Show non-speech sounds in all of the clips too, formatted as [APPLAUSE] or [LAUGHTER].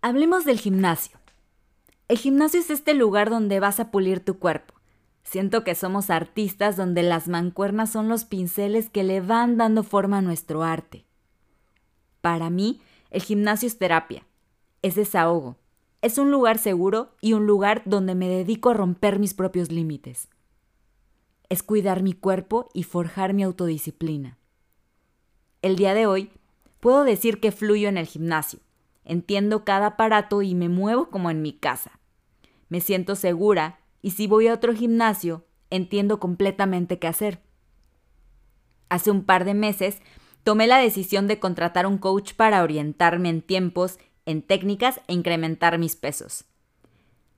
Hablemos del gimnasio. El gimnasio es este lugar donde vas a pulir tu cuerpo. Siento que somos artistas donde las mancuernas son los pinceles que le van dando forma a nuestro arte. Para mí, el gimnasio es terapia, es desahogo, es un lugar seguro y un lugar donde me dedico a romper mis propios límites. Es cuidar mi cuerpo y forjar mi autodisciplina. El día de hoy, puedo decir que fluyo en el gimnasio Entiendo cada aparato y me muevo como en mi casa. Me siento segura y si voy a otro gimnasio, entiendo completamente qué hacer. Hace un par de meses tomé la decisión de contratar un coach para orientarme en tiempos, en técnicas e incrementar mis pesos.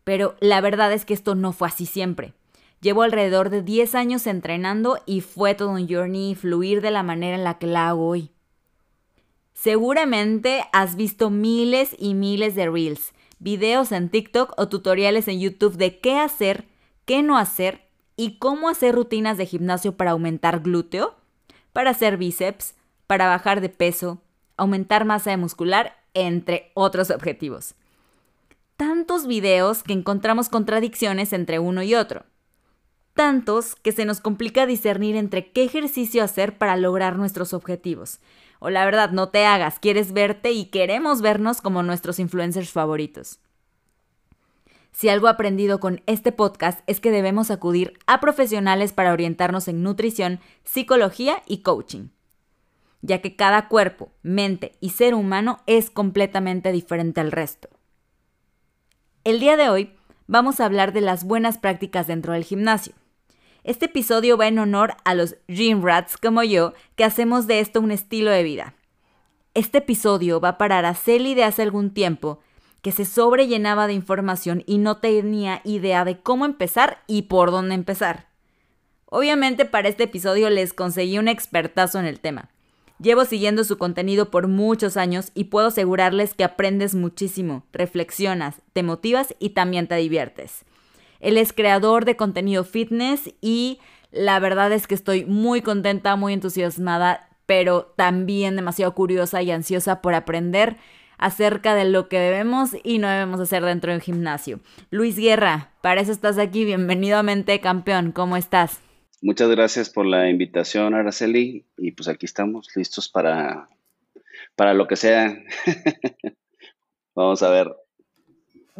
Pero la verdad es que esto no fue así siempre. Llevo alrededor de 10 años entrenando y fue todo un journey fluir de la manera en la que la hago hoy. Seguramente has visto miles y miles de reels, videos en TikTok o tutoriales en YouTube de qué hacer, qué no hacer y cómo hacer rutinas de gimnasio para aumentar glúteo, para hacer bíceps, para bajar de peso, aumentar masa muscular, entre otros objetivos. Tantos videos que encontramos contradicciones entre uno y otro. Tantos que se nos complica discernir entre qué ejercicio hacer para lograr nuestros objetivos. O la verdad, no te hagas, quieres verte y queremos vernos como nuestros influencers favoritos. Si algo aprendido con este podcast es que debemos acudir a profesionales para orientarnos en nutrición, psicología y coaching, ya que cada cuerpo, mente y ser humano es completamente diferente al resto. El día de hoy vamos a hablar de las buenas prácticas dentro del gimnasio. Este episodio va en honor a los Gym Rats como yo, que hacemos de esto un estilo de vida. Este episodio va para Araceli de hace algún tiempo, que se sobrellenaba de información y no tenía idea de cómo empezar y por dónde empezar. Obviamente para este episodio les conseguí un expertazo en el tema. Llevo siguiendo su contenido por muchos años y puedo asegurarles que aprendes muchísimo, reflexionas, te motivas y también te diviertes. Él es creador de contenido fitness y la verdad es que estoy muy contenta, muy entusiasmada, pero también demasiado curiosa y ansiosa por aprender acerca de lo que debemos y no debemos hacer dentro del gimnasio. Luis Guerra, para eso estás aquí. Bienvenido a Mente Campeón. ¿Cómo estás? Muchas gracias por la invitación, Araceli. Y pues aquí estamos listos para, para lo que sea. [LAUGHS] Vamos a ver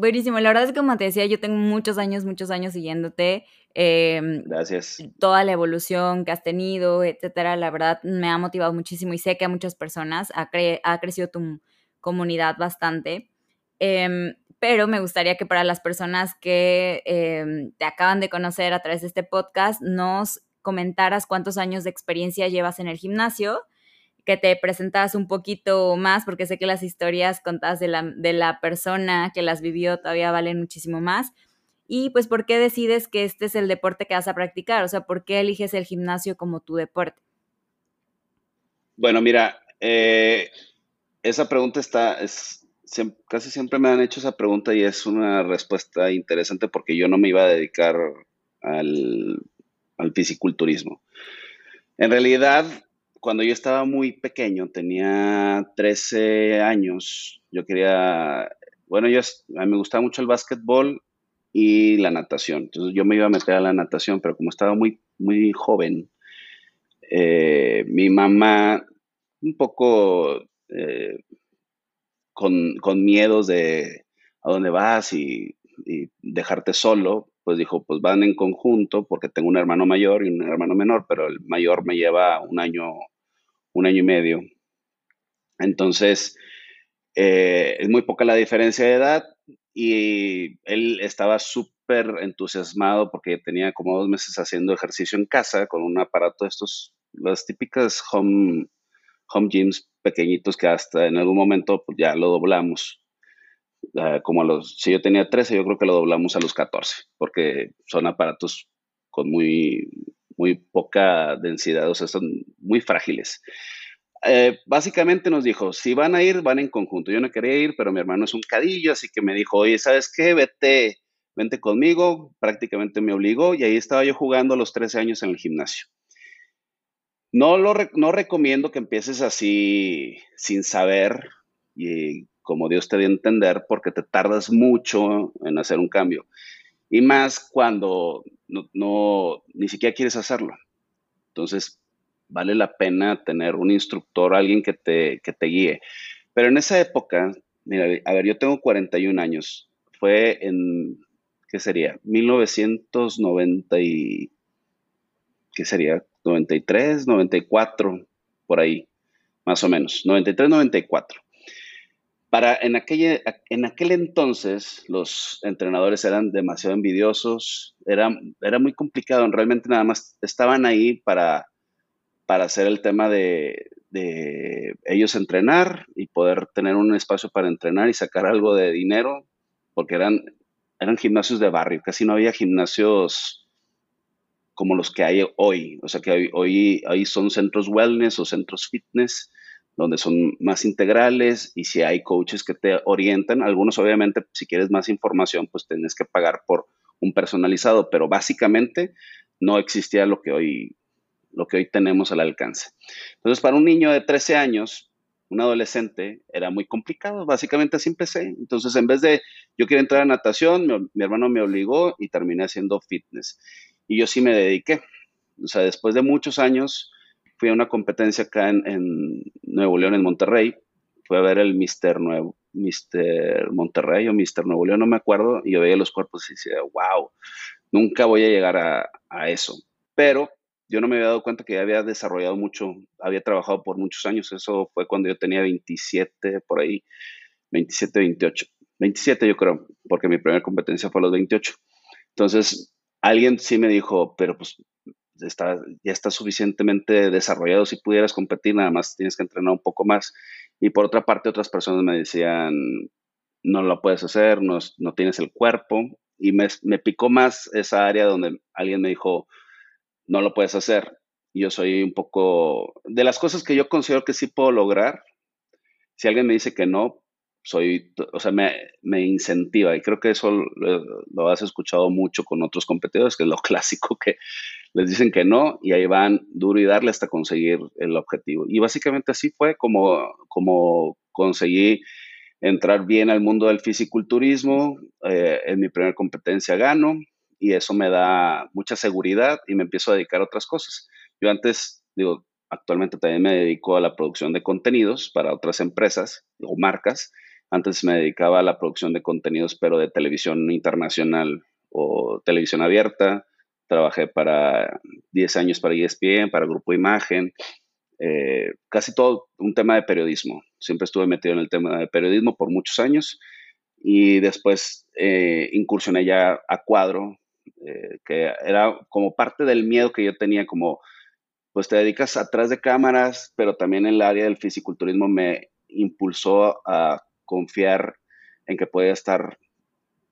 Buenísimo, la verdad es que como te decía, yo tengo muchos años, muchos años siguiéndote. Em, Gracias. Toda la evolución que has tenido, etcétera, la verdad me ha motivado muchísimo y sé que a muchas personas ha, ha crecido tu comunidad bastante. Em, pero me gustaría que para las personas que em, te acaban de conocer a través de este podcast, nos comentaras cuántos años de experiencia llevas en el gimnasio que te presentas un poquito más, porque sé que las historias contadas de la, de la persona que las vivió todavía valen muchísimo más. Y pues, ¿por qué decides que este es el deporte que vas a practicar? O sea, ¿por qué eliges el gimnasio como tu deporte? Bueno, mira, eh, esa pregunta está, es, casi siempre me han hecho esa pregunta y es una respuesta interesante porque yo no me iba a dedicar al, al fisiculturismo. En realidad, cuando yo estaba muy pequeño, tenía 13 años, yo quería, bueno, yo, me gustaba mucho el básquetbol y la natación. Entonces yo me iba a meter a la natación, pero como estaba muy, muy joven, eh, mi mamá, un poco eh, con, con, miedos de a dónde vas y, dejarte solo, pues dijo, pues van en conjunto porque tengo un hermano mayor y un hermano menor, pero el mayor me lleva un año, un año y medio. Entonces, eh, es muy poca la diferencia de edad y él estaba súper entusiasmado porque tenía como dos meses haciendo ejercicio en casa con un aparato de estos, las típicas home, home gyms pequeñitos que hasta en algún momento pues, ya lo doblamos. Ah, como a los, si yo tenía 13, yo creo que lo doblamos a los 14, porque son aparatos con muy, muy poca densidad, o sea, son muy frágiles. Eh, básicamente nos dijo, si van a ir, van en conjunto. Yo no quería ir, pero mi hermano es un cadillo, así que me dijo, oye, ¿sabes qué? Vete, vente conmigo. Prácticamente me obligó y ahí estaba yo jugando a los 13 años en el gimnasio. No, lo no recomiendo que empieces así sin saber y como Dios te dio a entender, porque te tardas mucho en hacer un cambio. Y más cuando no, ni siquiera quieres hacerlo. Entonces, vale la pena tener un instructor, alguien que te, te guíe. Pero en esa época, mira, a ver, yo tengo 41 años, fue en, ¿qué sería? 1990 y, ¿qué sería? 93, 94, por ahí, más o menos, 93, 94. Para, en, aquella, en aquel entonces los entrenadores eran demasiado envidiosos, era, era muy complicado, realmente nada más estaban ahí para para hacer el tema de, ellos entrenar y poder tener un espacio para entrenar y sacar algo de dinero, porque eran, eran gimnasios de barrio, casi no había gimnasios como los que hay hoy, o sea que hoy, hoy, son centros wellness o centros fitness, donde son más integrales y si hay coaches que te orientan, algunos obviamente si quieres más información pues tienes que pagar por un personalizado, pero básicamente no existía lo que hoy lo que hoy tenemos al alcance. Entonces, para un niño de 13 años, un adolescente, era muy complicado. Básicamente así empecé. Entonces, en vez de yo quiero entrar a natación, mi, hermano me obligó y terminé haciendo fitness. Y yo sí me dediqué. O sea, después de muchos años, fui a una competencia acá en, Nuevo León, en Monterrey. Fui a ver el Mister Nuevo, Mister Monterrey o Mister Nuevo León, no me acuerdo. Y yo veía los cuerpos y decía, wow, nunca voy a llegar a, a eso. Pero yo no me había dado cuenta que ya había desarrollado mucho, había trabajado por muchos años, eso fue cuando yo tenía 27, por ahí, 27, 28, 27 yo creo, porque mi primera competencia fue a los 28. Entonces, alguien sí me dijo, pero pues está, ya está suficientemente desarrollado, si pudieras competir, nada más tienes que entrenar un poco más. Y por otra parte, otras personas me decían, no lo puedes hacer, no, no tienes el cuerpo. Y me, me picó más esa área donde alguien me dijo, no lo puedes hacer. Yo soy un poco, de las cosas que yo considero que sí puedo lograr, si alguien me dice que no, soy, o sea, me, me incentiva y creo que eso lo, has escuchado mucho con otros competidores, que es lo [LAUGHS] clásico que les dicen que no y ahí van duro y darle hasta conseguir el objetivo. Y básicamente así fue como, como conseguí entrar bien al mundo del fisiculturismo. Eh, en mi primera competencia gano, y eso me da mucha seguridad y me empiezo a dedicar a otras cosas. Yo antes, digo, actualmente también me dedico a la producción de contenidos para otras empresas o marcas. Antes me dedicaba a la producción de contenidos, pero de televisión internacional o televisión abierta. Trabajé para 10 años para ESPN, para Grupo Imagen, eh, casi todo un tema de periodismo. Siempre estuve metido en el tema de periodismo por muchos años y después eh, incursioné ya a cuadro eh, que era como parte del miedo que yo tenía, como pues te dedicas atrás de cámaras, pero también en el área del fisiculturismo me impulsó a confiar en que podía estar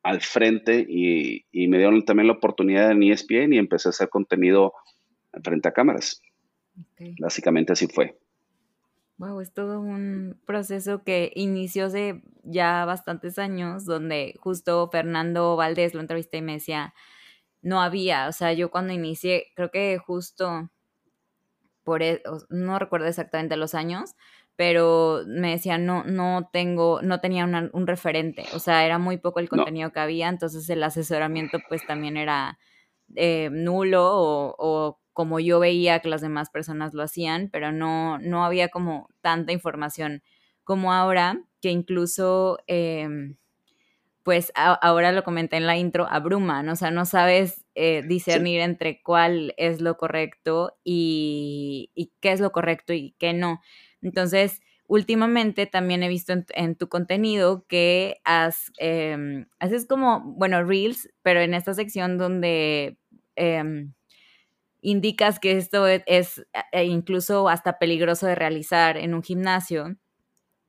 al frente y, me dieron también la oportunidad en ESPN y empecé a hacer contenido frente a cámaras. Básicamente así fue. Wow, es todo un proceso que inició hace ya bastantes años, donde justo Fernando Valdés lo entrevisté y me decía, no había, o sea, yo cuando inicié, creo que justo por, e, no recuerdo exactamente los años, pero me decía, no, no tengo, no tenía un referente, o sea, era muy poco el contenido que había, entonces el asesoramiento pues también era eh, nulo o, como yo veía que las demás personas lo hacían, pero no, no había como tanta información como ahora, que incluso... Em, pues ahora lo comenté en la intro, abruman, o sea, no sabes eh, discernir entre cuál es lo correcto y, qué es lo correcto y qué no. Entonces, últimamente también he visto en, tu contenido que has, em, haces como, bueno, reels, pero en esta sección donde em, indicas que esto e, es, e incluso hasta peligroso de realizar en un gimnasio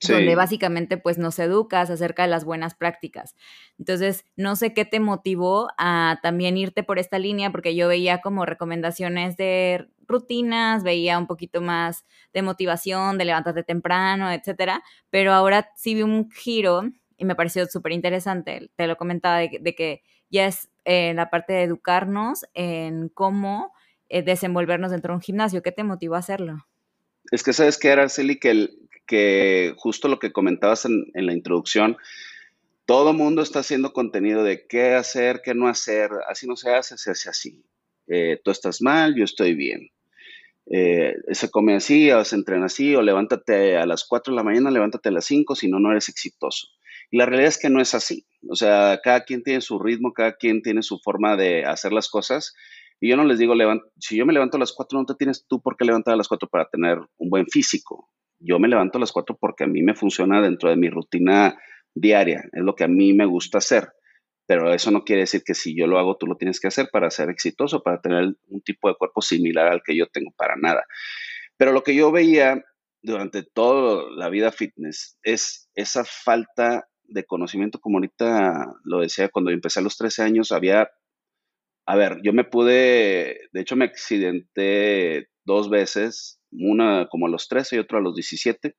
donde básicamente pues nos educas acerca de las buenas prácticas. Entonces, no sé qué te motivó a también irte por esta línea, porque yo veía como recomendaciones de rutinas, veía un poquito más de motivación, de levantarte temprano, etcétera, pero ahora sí vi un giro y me pareció súper interesante, te lo comentaba, de, que ya es eh, la parte de educarnos en cómo eh, desenvolvernos dentro de un gimnasio. ¿Qué te motivó a hacerlo? Es que sabes que era, Araceli, que el, que justo lo que comentabas en, la introducción, todo mundo está haciendo contenido de qué hacer, qué no hacer, así no se hace, se hace así. Eh, tú estás mal, yo estoy bien. Eh, se come así, o se entrena así, o levántate a las 4 de la mañana, levántate a las 5, si no, no eres exitoso. Y la realidad es que no es así. O sea, cada quien tiene su ritmo, cada quien tiene su forma de hacer las cosas. Y yo no les digo, si yo me levanto a las 4, no te tienes tú por qué levantar a las 4 para tener un buen físico yo me levanto a las 4 porque a mí me funciona dentro de mi rutina diaria, es lo que a mí me gusta hacer, pero eso no quiere decir que si yo lo hago, tú lo tienes que hacer para ser exitoso, para tener un tipo de cuerpo similar al que yo tengo, para nada. Pero lo que yo veía durante toda la vida fitness es esa falta de conocimiento, como ahorita lo decía, cuando empecé a los 13 años, había, a ver, yo me pude, de hecho me accidenté dos veces una como a los 13 y otra a los 17,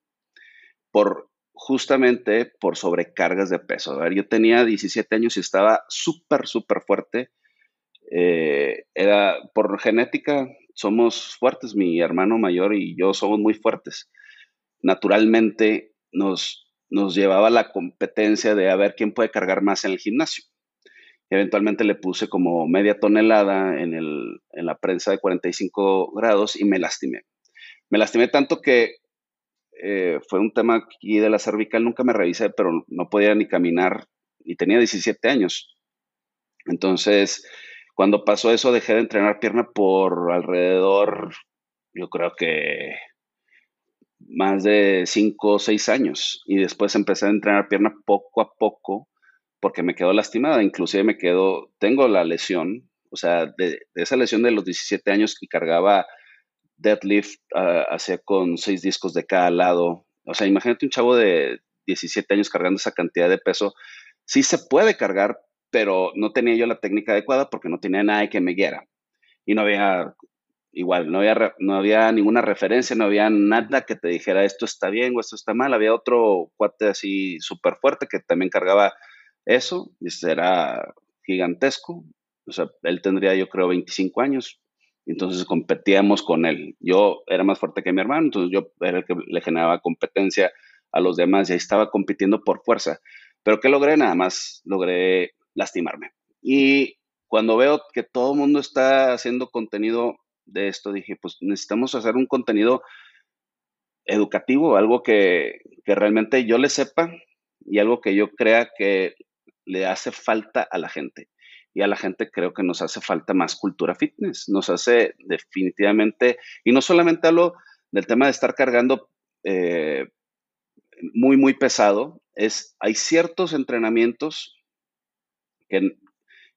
por justamente por sobrecargas de peso. A ver, yo tenía 17 años y estaba súper, súper fuerte. Eh, era por genética, somos fuertes, mi hermano mayor y yo somos muy fuertes. Naturalmente nos, nos llevaba la competencia de a ver quién puede cargar más en el gimnasio. Eventualmente le puse como media tonelada en, el, en la prensa de 45 grados y me lastimé. Me lastimé tanto que eh, fue un tema aquí de la cervical, nunca me revisé, pero no podía ni caminar y tenía 17 años. Entonces, cuando pasó eso, dejé de entrenar pierna por alrededor, yo creo que más de 5 o 6 años. Y después empecé a entrenar pierna poco a poco porque me quedó lastimada. Inclusive me quedó, tengo la lesión, o sea, de, esa lesión de los 17 años que cargaba deadlift uh, hacía con seis discos de cada lado. O sea, imagínate un chavo de 17 años cargando esa cantidad de peso. Sí se puede cargar, pero no tenía yo la técnica adecuada porque no tenía nadie que me guiara. Y no había, igual, no había, no había ninguna referencia, no había nada que te dijera esto está bien o esto está mal. Había otro cuate así súper fuerte que también cargaba eso y era gigantesco. O sea, él tendría yo creo 25 años, entonces competíamos con él. Yo era más fuerte que mi hermano, entonces yo era el que le generaba competencia a los demás y ahí estaba compitiendo por fuerza. Pero ¿qué logré? Nada más logré lastimarme. Y cuando veo que todo el mundo está haciendo contenido de esto, dije, pues necesitamos hacer un contenido educativo, algo que, que realmente yo le sepa y algo que yo crea que le hace falta a la gente y a la gente creo que nos hace falta más cultura fitness, nos hace definitivamente, y no solamente hablo del tema de estar cargando eh, muy, muy pesado, es, hay ciertos entrenamientos que,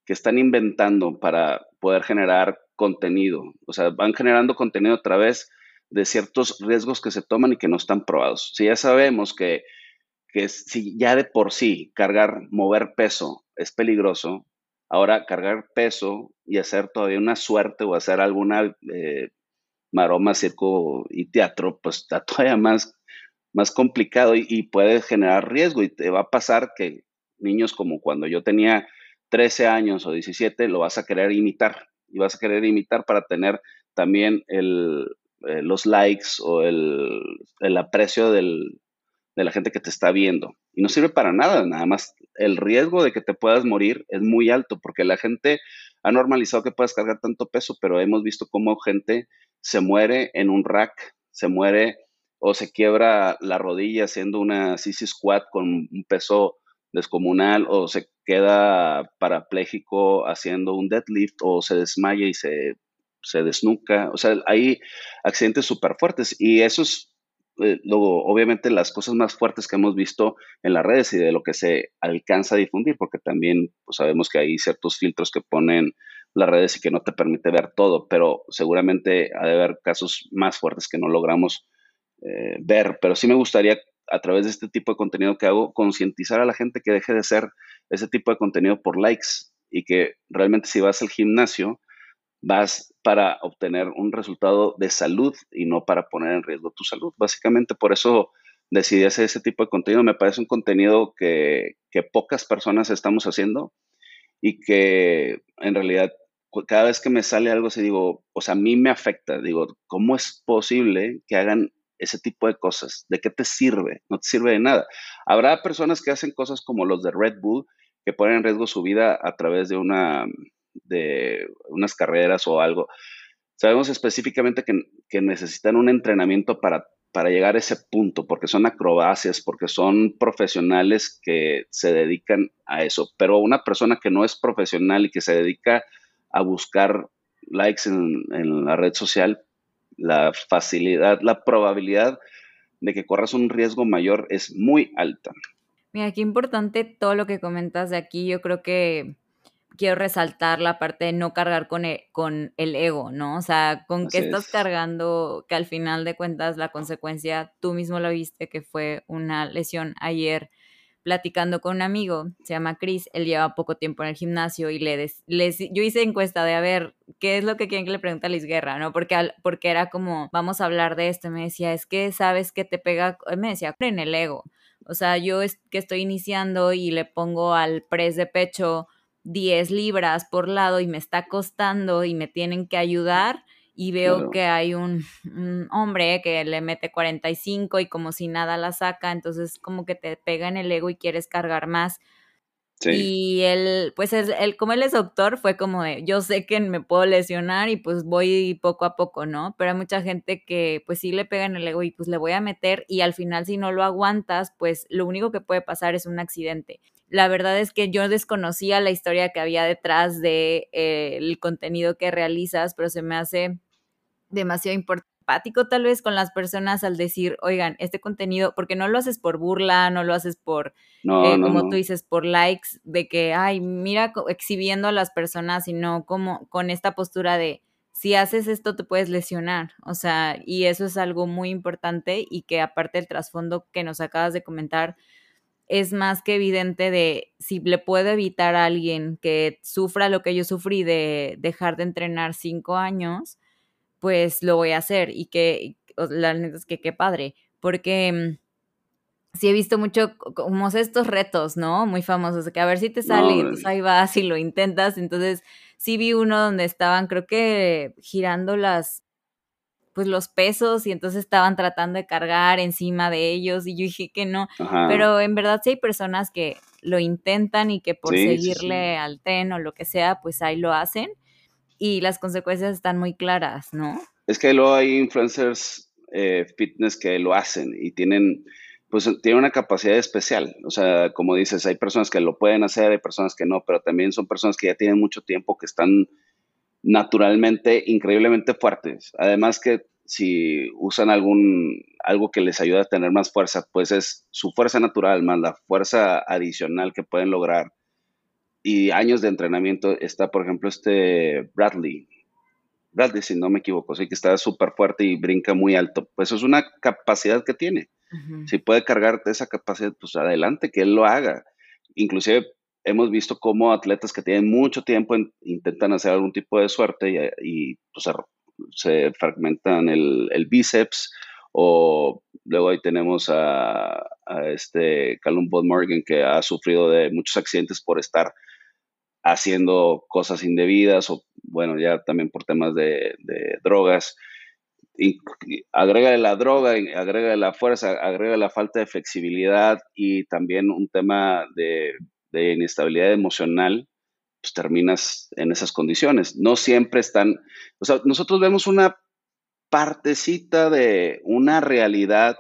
que están inventando para poder generar contenido, o sea, van generando contenido a través de ciertos riesgos que se toman y que no están probados. Si ya sabemos que, que si ya de por sí cargar, mover peso es peligroso, Ahora, cargar peso y hacer todavía una suerte o hacer alguna eh, maroma, circo y teatro, pues está [LAUGHS] todavía más, más complicado y, puede generar riesgo. Y te va a pasar que niños como cuando yo tenía 13 años o 17, lo vas a querer imitar. Y vas a querer imitar para tener también el, eh, los likes o el, el aprecio del, de la gente que te está viendo. Y no sirve para nada, nada más el riesgo de que te puedas morir es muy alto porque la gente ha normalizado que puedas cargar tanto peso, pero hemos visto cómo gente se muere en un rack, se muere o se quiebra la rodilla haciendo una CC squat con un peso descomunal o se queda parapléjico haciendo un deadlift o se desmaya y se, se desnuca. O sea, hay accidentes súper fuertes y eso es eh, luego, obviamente, las cosas más fuertes que hemos visto en las redes y de lo que se alcanza a difundir, porque también pues, sabemos que hay ciertos filtros que ponen las redes y que no te permite ver todo, pero seguramente ha de haber casos más fuertes que no logramos eh, ver. Pero sí me gustaría, a través de este tipo de contenido que hago, concientizar a la gente que deje de ser ese tipo de contenido por likes y que realmente si vas al gimnasio, vas para obtener un resultado de salud y no para poner en riesgo tu salud. Básicamente por eso decidí hacer ese tipo de contenido. Me parece un contenido que, pocas personas estamos haciendo y que en realidad cada vez que me sale algo así digo, o sea, a mí me afecta. Digo, ¿cómo es posible que hagan ese tipo de cosas? ¿De qué te sirve? No te sirve de nada. Habrá personas que hacen cosas como los de Red Bull que ponen en riesgo su vida a través de una de unas carreras o algo. Sabemos específicamente que, necesitan un entrenamiento para, para llegar a ese punto, porque son acrobacias, porque son profesionales que se dedican a eso. Pero una persona que no es profesional y que se dedica a buscar likes en, en la red social, la facilidad, la probabilidad de que corras un riesgo mayor es muy alta. Mira, qué importante todo lo que comentas de aquí. Yo creo que quiero resaltar la parte de no cargar con el, con el ego, ¿no? O sea, con que estás cargando, que al final de cuentas la consecuencia, tú mismo lo viste, que fue una lesión ayer platicando con un amigo, se llama Chris, él lleva poco tiempo en el gimnasio y le les, yo hice encuesta de a ver, ¿qué es lo que quieren que le pregunte a Liz Guerra? ¿no? Porque, porque era como, vamos a hablar de esto, me decía, es que sabes que te pega, me decía, en el ego. O sea, yo es que estoy iniciando y le pongo al press de pecho 10 libras por lado y me está costando y me tienen que ayudar y veo que hay un, hombre que le mete 45 y como si nada la saca, entonces como que te pega en el ego y quieres cargar más. Y él, pues él, como él es doctor, fue como de, yo sé que me puedo lesionar y pues voy poco a poco, ¿no? Pero hay mucha gente que pues sí le pega en el ego y pues le voy a meter y al final si no lo aguantas, pues lo único que puede pasar es un accidente. La verdad es que yo desconocía la historia que había detrás del de, eh, el contenido que realizas, pero se me hace demasiado empático tal vez con las personas al decir, oigan, este contenido, porque no lo haces por burla, no lo haces por, eh, como tú dices, por likes, de que, ay, mira, exhibiendo a las personas, sino como con esta postura de, si haces esto te puedes lesionar, o sea, y eso es algo muy importante y que aparte del trasfondo que nos acabas de comentar, es más que evidente de si le puedo evitar a alguien que sufra lo que yo sufrí de dejar de entrenar cinco años, pues lo voy a hacer y que la neta es que qué padre, porque mm, sí he visto mucho como estos retos, ¿no? Muy famosos, que a ver si te sale y pues ahí vas y lo intentas, entonces sí vi uno donde estaban creo que girando las pues los pesos y entonces estaban tratando de cargar encima de ellos y yo dije que no, pero en verdad sí hay personas que lo intentan y que por seguirle al tren o lo que sea, pues ahí lo hacen y las consecuencias están muy claras, ¿no? Es que luego hay influencers eh, fitness que lo hacen y tienen, pues tienen una capacidad especial. O sea, como dices, hay personas que lo pueden hacer, hay personas que no, pero también son personas que ya tienen mucho tiempo, que están naturalmente increíblemente fuertes. Además que si usan algún algo que les ayuda a tener más fuerza, pues es su fuerza natural más la fuerza adicional que pueden lograr. Y años de entrenamiento está, por ejemplo, este Bradley. Bradley, si no me equivoco, sí que está súper fuerte y brinca muy alto. Pues es una capacidad que tiene. Si puede cargar esa capacidad, pues adelante, que él lo haga. Inclusive hemos visto cómo atletas que tienen mucho tiempo intentan hacer algún tipo de suerte y, pues, se fragmentan el, bíceps o luego ahí tenemos a, este Callum Bob Morgan que ha sufrido de muchos accidentes por estar haciendo cosas indebidas o bueno ya también por temas de, drogas. Y, agrega la droga, agrega la fuerza, agrega la falta de flexibilidad y también un tema de de inestabilidad emocional, pues terminas en esas condiciones. No siempre están, o sea, nosotros vemos una partecita de una realidad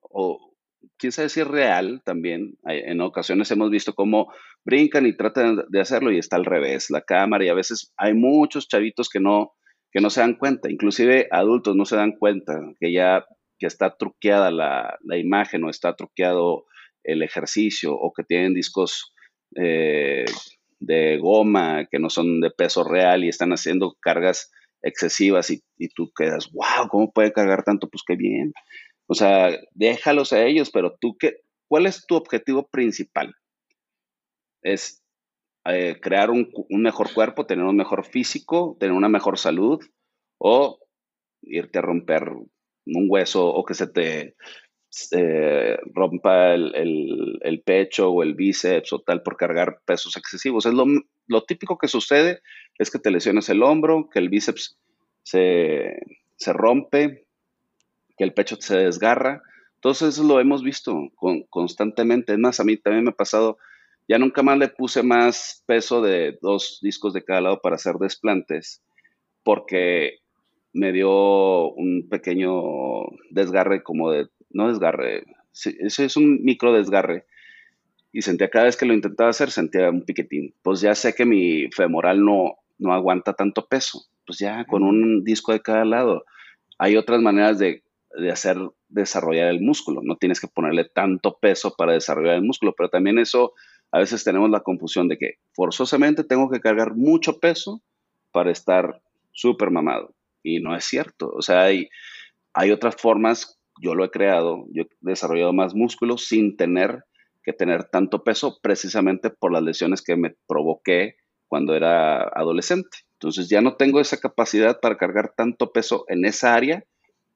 o quién sabe si es real también. En ocasiones hemos visto cómo brincan y tratan de hacerlo y está al revés, la cámara y a veces hay muchos chavitos que no, que no se dan cuenta, inclusive adultos no se dan cuenta que ya que está truqueada la, imagen o está truqueado el ejercicio o que tienen discos eh, de goma que no son de peso real y están haciendo cargas excesivas y, y, tú quedas, wow, ¿cómo puede cargar tanto? Pues qué bien. O sea, déjalos a ellos, pero tú, qué, ¿cuál es tu objetivo principal? Es eh, crear un, mejor cuerpo, tener un mejor físico, tener una mejor salud o irte a romper un hueso o que se te eh, rompa el, pecho o el bíceps o tal por cargar pesos excesivos. Es lo, lo, típico que sucede es que te lesiones el hombro, que el bíceps se, se rompe, que el pecho se desgarra. Entonces eso lo hemos visto constantemente. Es más, a mí también me ha pasado, ya nunca más le puse más peso de dos discos de cada lado para hacer desplantes, porque me dio un pequeño desgarre como de, no desgarre, ese es un micro desgarre. Y sentía cada vez que lo intentaba hacer, sentía un piquetín. Pues ya sé que mi femoral no, no aguanta tanto peso. Pues ya con un disco de cada lado. Hay otras maneras de de hacer desarrollar el músculo. No tienes que ponerle tanto peso para desarrollar el músculo, pero también eso, a veces tenemos la confusión de que forzosamente tengo que cargar mucho peso para estar súper mamado. Y no es cierto. O sea, hay, hay otras formas, yo lo he creado, yo he desarrollado más músculo sin tener que tener tanto peso precisamente por las lesiones que me provoqué cuando era adolescente. Entonces ya no tengo esa capacidad para cargar tanto peso en esa área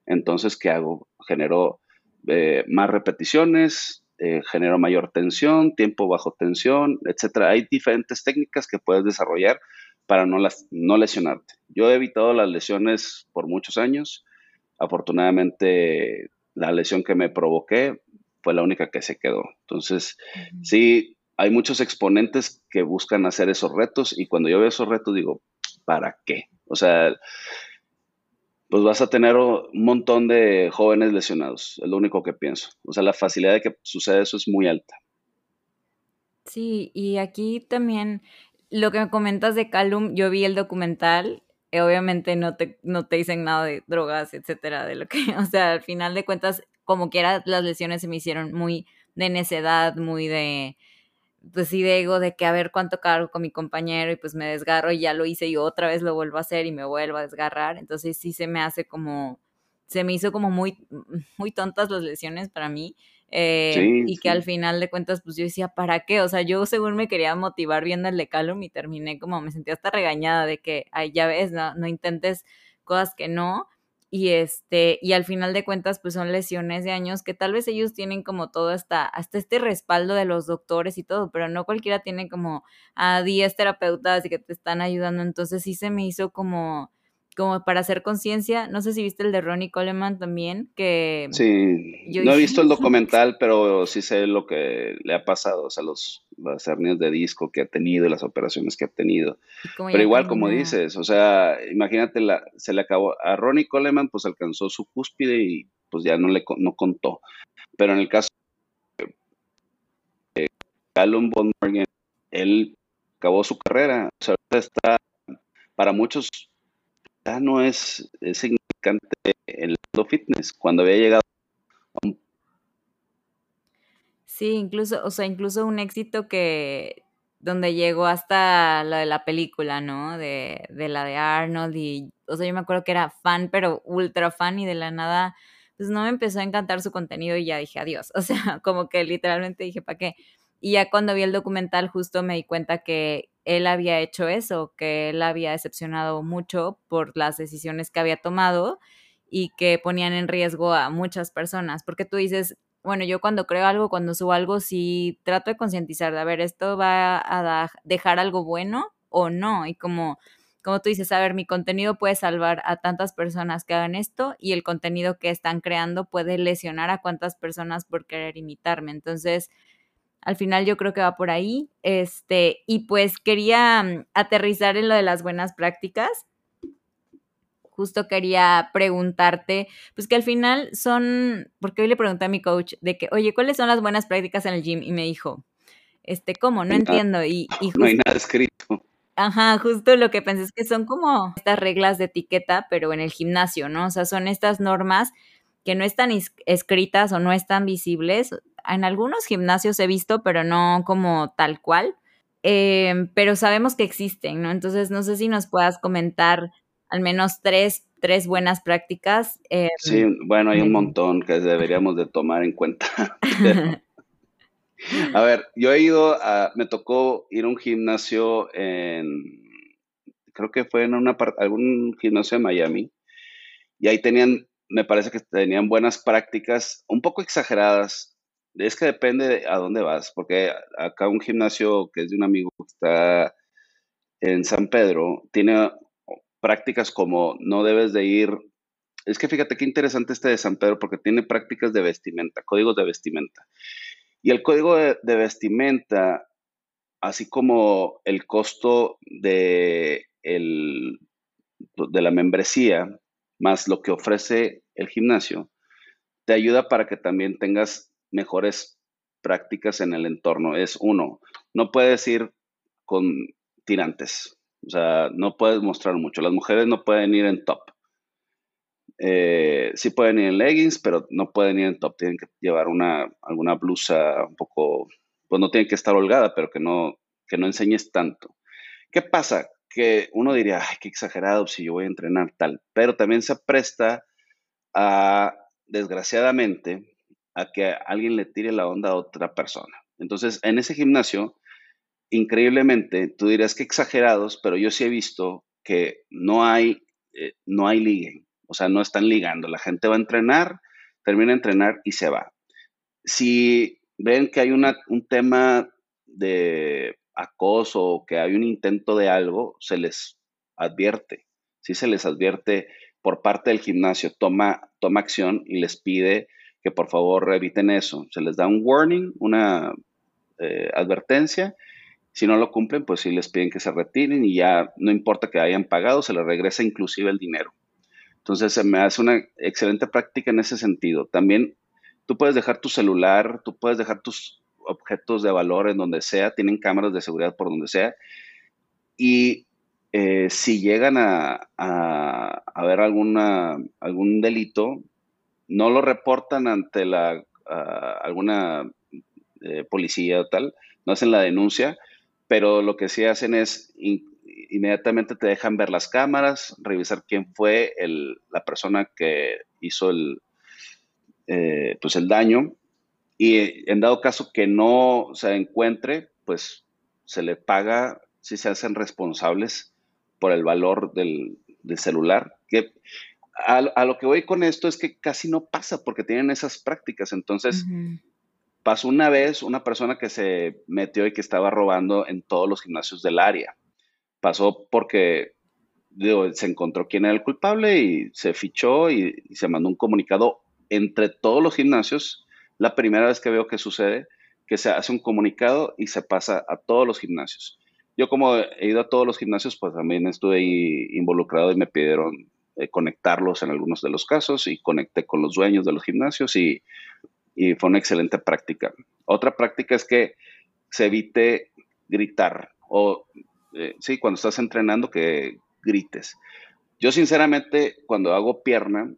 entonces, ¿qué hago? Genero eh, más repeticiones, eh, genero mayor tensión, tiempo bajo tensión, etcétera. Hay diferentes técnicas que puedes desarrollar para no, las, no lesionarte. Yo he evitado las lesiones por muchos años. Afortunadamente, la lesión que me provoqué fue la única que se quedó. Entonces, sí, hay muchos exponentes que buscan hacer esos retos y cuando yo veo esos retos digo, ¿para qué? O sea, pues vas a tener un montón de jóvenes lesionados, es lo único que pienso. O sea, la facilidad de que suceda eso es muy alta. Sí, y aquí también lo que me comentas de Calum, yo vi el documental, obviamente no te, no te dicen nada de drogas, etcétera, de lo que, [LAUGHS] o sea, al final de cuentas, como quiera, las lesiones se me hicieron muy de necedad, muy de, pues sí de ego de que a ver cuánto cargo con mi compañero y pues me desgarro y ya lo hice y otra vez lo vuelvo a hacer y me vuelvo a desgarrar. Entonces sí se me hace como, se me hizo como muy, muy tontas las lesiones para mí. Eh, y que al final de cuentas, pues yo decía, ¿para qué? O sea, yo según me quería motivar viendo el de Calum y terminé como, me sentía hasta regañada de que, ay, ya ves, no, no intentes cosas que no y este y al final de cuentas pues son lesiones de años que tal vez ellos tienen como todo hasta hasta este respaldo de los doctores y todo pero no cualquiera tiene como a 10 terapeutas y que te están ayudando entonces sí se me hizo como como para hacer conciencia. No sé si viste el de Ronnie Coleman también, que... Sí, no he visto el documental, pero sí sé lo que le ha pasado, o sea, los, las hernias de disco que ha tenido, las operaciones que ha tenido. Pero igual, como dices, o sea, imagínate, la, se le acabó, a Ronnie Coleman pues alcanzó su cúspide y pues ya no le no contó. Pero en el caso de Callum Von él acabó su carrera, o sea, está, para muchos no es, significante el mundo fitness. Cuando había llegado a. Sí, incluso, o sea, incluso un éxito que donde llegó hasta lo de la película, ¿no? De, de la de Arnold y, o sea, yo me acuerdo que era fan, pero ultra fan y de la nada, pues no me empezó a encantar su contenido y ya dije adiós, [LAUGHS] o sea, como que literalmente dije, ¿para qué? Y ya cuando vi el documental justo me di cuenta que él había hecho eso, que él había decepcionado mucho por las decisiones que había tomado y que ponían en riesgo a muchas personas, porque tú dices, bueno, yo cuando creo algo, cuando subo algo, sí trato de concientizar de, a ver, esto va a dejar algo bueno o no, y como, como tú dices, a ver, mi contenido puede salvar a tantas personas que hagan esto y el contenido que están creando puede lesionar a cuantas personas por querer imitarme, entonces al final yo creo que va por ahí. Este, y pues quería mm, aterrizar en lo de las buenas prácticas. justo quería preguntarte, pues que al final son, porque hoy le pregunté a mi coach de que, oye, ¿cuáles son las buenas prácticas en el gym? Y me dijo, este, ¿cómo? No entiendo. Y, no hay nada escrito. Ajá, justo lo que pensé es que son como estas reglas de etiqueta, pero en el gimnasio, ¿no? O sea, son estas normas que no están escritas o no están visibles. En algunos gimnasios he visto, pero no como tal cual. Em, pero sabemos que existen, ¿no? Entonces, no sé si nos puedas comentar al menos tres, tres buenas prácticas. Em, sí, bueno, hay un montón que deberíamos de tomar en cuenta. [LAUGHS] [LAUGHS] a ver, yo he ido a, me tocó ir a un gimnasio en, creo que fue en una algún gimnasio de Miami, y ahí tenían, me parece que tenían buenas prácticas, un poco exageradas. Es que depende de a dónde vas, porque acá un gimnasio que es de un amigo que está en San Pedro, tiene prácticas como no debes de ir. Es que fíjate qué interesante este de San Pedro porque tiene prácticas de vestimenta, códigos de vestimenta. Y el código de, vestimenta, así como el costo de, el, de la membresía, más lo que ofrece el gimnasio, te ayuda para que también tengas mejores prácticas en el entorno. Es uno, no puedes ir con tirantes. O sea, no puedes mostrar mucho. Las mujeres no pueden ir en top. Eh, sí pueden ir en leggings, pero no pueden ir en top. Tienen que llevar una, alguna blusa un poco, pues no tienen que estar holgada, pero que no, que no enseñes tanto. ¿Qué pasa? Que uno diría, ay, qué exagerado si yo voy a entrenar tal, pero también se presta a, desgraciadamente, a que alguien le tire la onda a otra persona. Entonces, en ese gimnasio, increíblemente, tú dirías que exagerados, pero yo sí he visto que no hay, eh, no hay ligue, o sea, no están ligando. La gente va a entrenar, termina de entrenar y se va. Si ven que hay un tema de acoso o que hay un intento de algo, se les advierte, sí se les advierte por parte del gimnasio, toma, toma acción y les pide que por favor eviten eso. Se les da un warning, una eh, advertencia si no lo cumplen, pues sí les piden que se retiren y ya no importa que hayan pagado, se les regresa inclusive el dinero. Entonces se me hace una excelente práctica en ese sentido. También tú puedes dejar tu celular, tú puedes dejar tus objetos de valor en donde sea, tienen cámaras de seguridad por donde sea. Y eh, si llegan a, a, alguna, algún delito, no lo reportan ante la, alguna eh, policía o tal, no hacen la denuncia, pero lo que sí hacen es inmediatamente te dejan ver las cámaras, revisar quién fue la persona que hizo el, eh, pues el daño y en dado caso que no se encuentre, pues se le paga si se hacen responsables por el valor del, celular. Que a, lo que voy con esto es que casi no pasa porque tienen esas prácticas. Entonces, Pasó una vez una persona que se metió y que estaba robando en todos los gimnasios del área. Pasó porque se encontró quién era el culpable y se fichó y, se mandó un comunicado entre todos los gimnasios. La primera vez que veo que sucede, que se hace un comunicado y se pasa a todos los gimnasios. Yo como he ido a todos los gimnasios, pues también estuve ahí involucrado y me pidieron eh, conectarlos en algunos de los casos y conecté con los dueños de los gimnasios y y fue una excelente práctica. Otra práctica es que se evite gritar o, eh, sí, cuando estás entrenando que grites. Yo sinceramente cuando hago pierna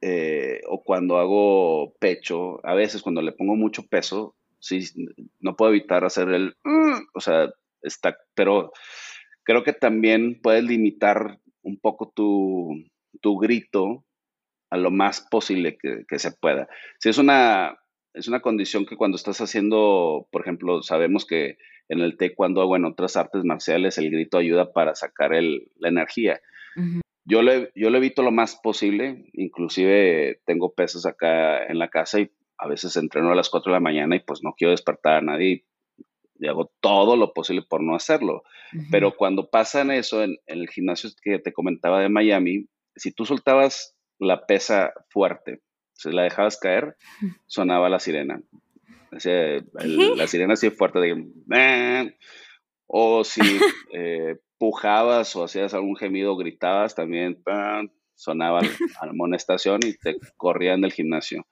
eh, o cuando hago pecho, a veces cuando le pongo mucho peso, sí, no puedo evitar hacer el, mm", o sea, está, pero creo que también puedes limitar un poco tu, tu grito a lo más posible que, se pueda. Si es una, es una condición que cuando estás haciendo, por ejemplo, sabemos que en el taekwondo o en otras artes marciales el grito ayuda para sacar la energía. Yo lo, yo lo evito lo más posible, inclusive tengo pesas acá en la casa y a veces entreno a las 4 de la mañana y pues no quiero despertar a nadie y, hago todo lo posible por no hacerlo. Pero cuando pasan eso en, en, el gimnasio que te comentaba de Miami, si tú soltabas la pesa fuerte. Si la dejabas caer, [LAUGHS] sonaba la sirena. la sirena así fuerte de... O si [LAUGHS] eh, pujabas o hacías algún gemido, gritabas, también sonaba la [LAUGHS] amonestación y te corrían del gimnasio.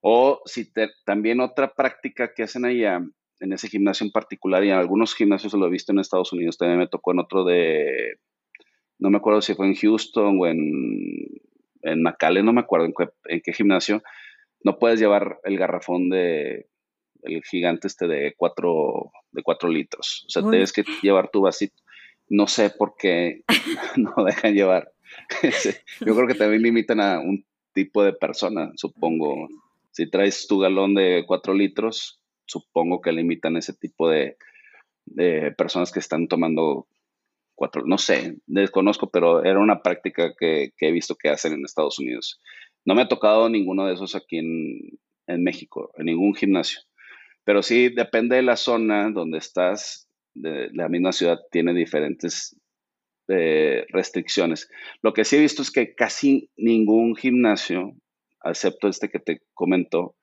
O si te, también otra práctica que hacen allá, en ese gimnasio en particular, y en algunos gimnasios lo he visto en Estados Unidos, también me tocó en otro de, no me acuerdo si fue en Houston o en, en McAllen, no me acuerdo en qué, gimnasio, no puedes llevar el garrafón de, el gigante este de cuatro, de cuatro litros. O sea, tienes que llevar tu vasito. No sé por qué [LAUGHS] no dejan llevar. [LAUGHS] Yo creo que también limitan a un tipo de persona, supongo. Si traes tu galón de cuatro litros, supongo que limitan ese tipo de, personas que están tomando cuatro, no sé, desconozco, pero era una práctica que, he visto que hacen en Estados Unidos. No me ha tocado ninguno de esos aquí en, México, en ningún gimnasio. Pero sí, depende de la zona donde estás, de la misma ciudad tiene diferentes eh, restricciones. Lo que sí he visto es que casi ningún gimnasio, excepto este que te comento,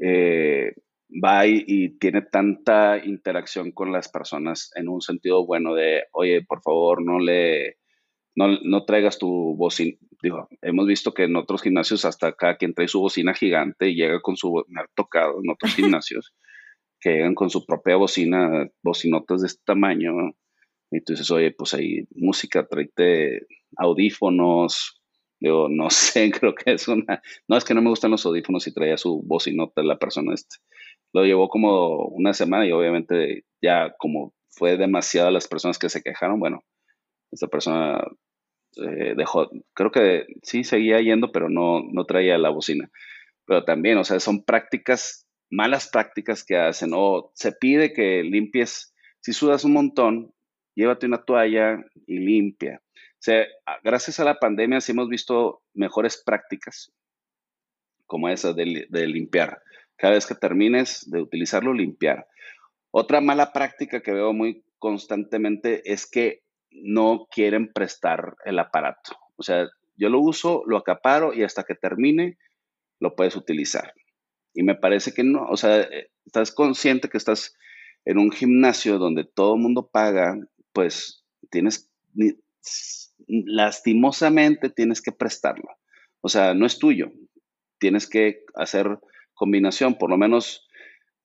eh, va y, tiene tanta interacción con las personas en un sentido bueno de, oye, por favor, no le, no, traigas tu bocina. Digo, hemos visto que en otros gimnasios hasta cada quien trae su bocina gigante y llega con su, me ha tocado en otros [LAUGHS] gimnasios, que llegan con su propia bocina, bocinotas de este tamaño, y tú dices, oye, pues hay música, tráete audífonos, yo no [LAUGHS] sé, creo que es una, no es que no me gustan los audífonos y traía su bocinota la persona este. Lo llevó como una semana y obviamente ya como fue demasiada las personas que se quejaron, bueno, esta persona eh, dejó, creo que sí seguía yendo, pero no, no traía la bocina. Pero también, o sea, son prácticas, malas prácticas que hacen, o se pide que limpies, si sudas un montón, llévate una toalla y limpia. O sea, gracias a la pandemia sí hemos visto mejores prácticas como esa de, de limpiar. Cada vez que termines de utilizarlo, limpiar. Otra mala práctica que veo muy constantemente es que no quieren prestar el aparato. O sea, yo lo uso, lo acaparo y hasta que termine lo puedes utilizar. Y me parece que no, o sea, eh, estás consciente que estás en un gimnasio donde todo el mundo paga, pues tienes, lastimosamente tienes que prestarlo. O sea, no es tuyo. Tienes que hacer combinación, por lo menos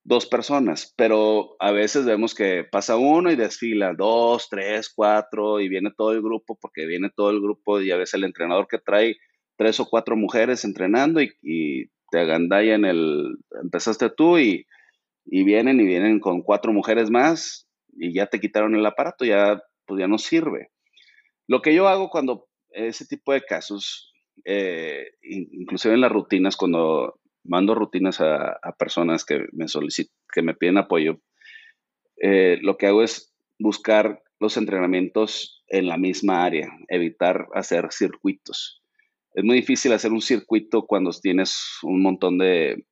dos personas, pero a veces vemos que pasa uno y desfila dos, tres, cuatro y viene todo el grupo porque viene todo el grupo y a veces el entrenador que trae tres o cuatro mujeres entrenando y, te agandalla en el, empezaste tú y, y, vienen y vienen con cuatro mujeres más y ya te quitaron el aparato, ya, pues ya no sirve. Lo que yo hago cuando ese tipo de casos, eh, inclusive en las rutinas, cuando mando rutinas a, personas que me que me piden apoyo, eh, lo que hago es buscar los entrenamientos en la misma área, evitar hacer circuitos. Es muy difícil hacer un circuito cuando tienes un montón de,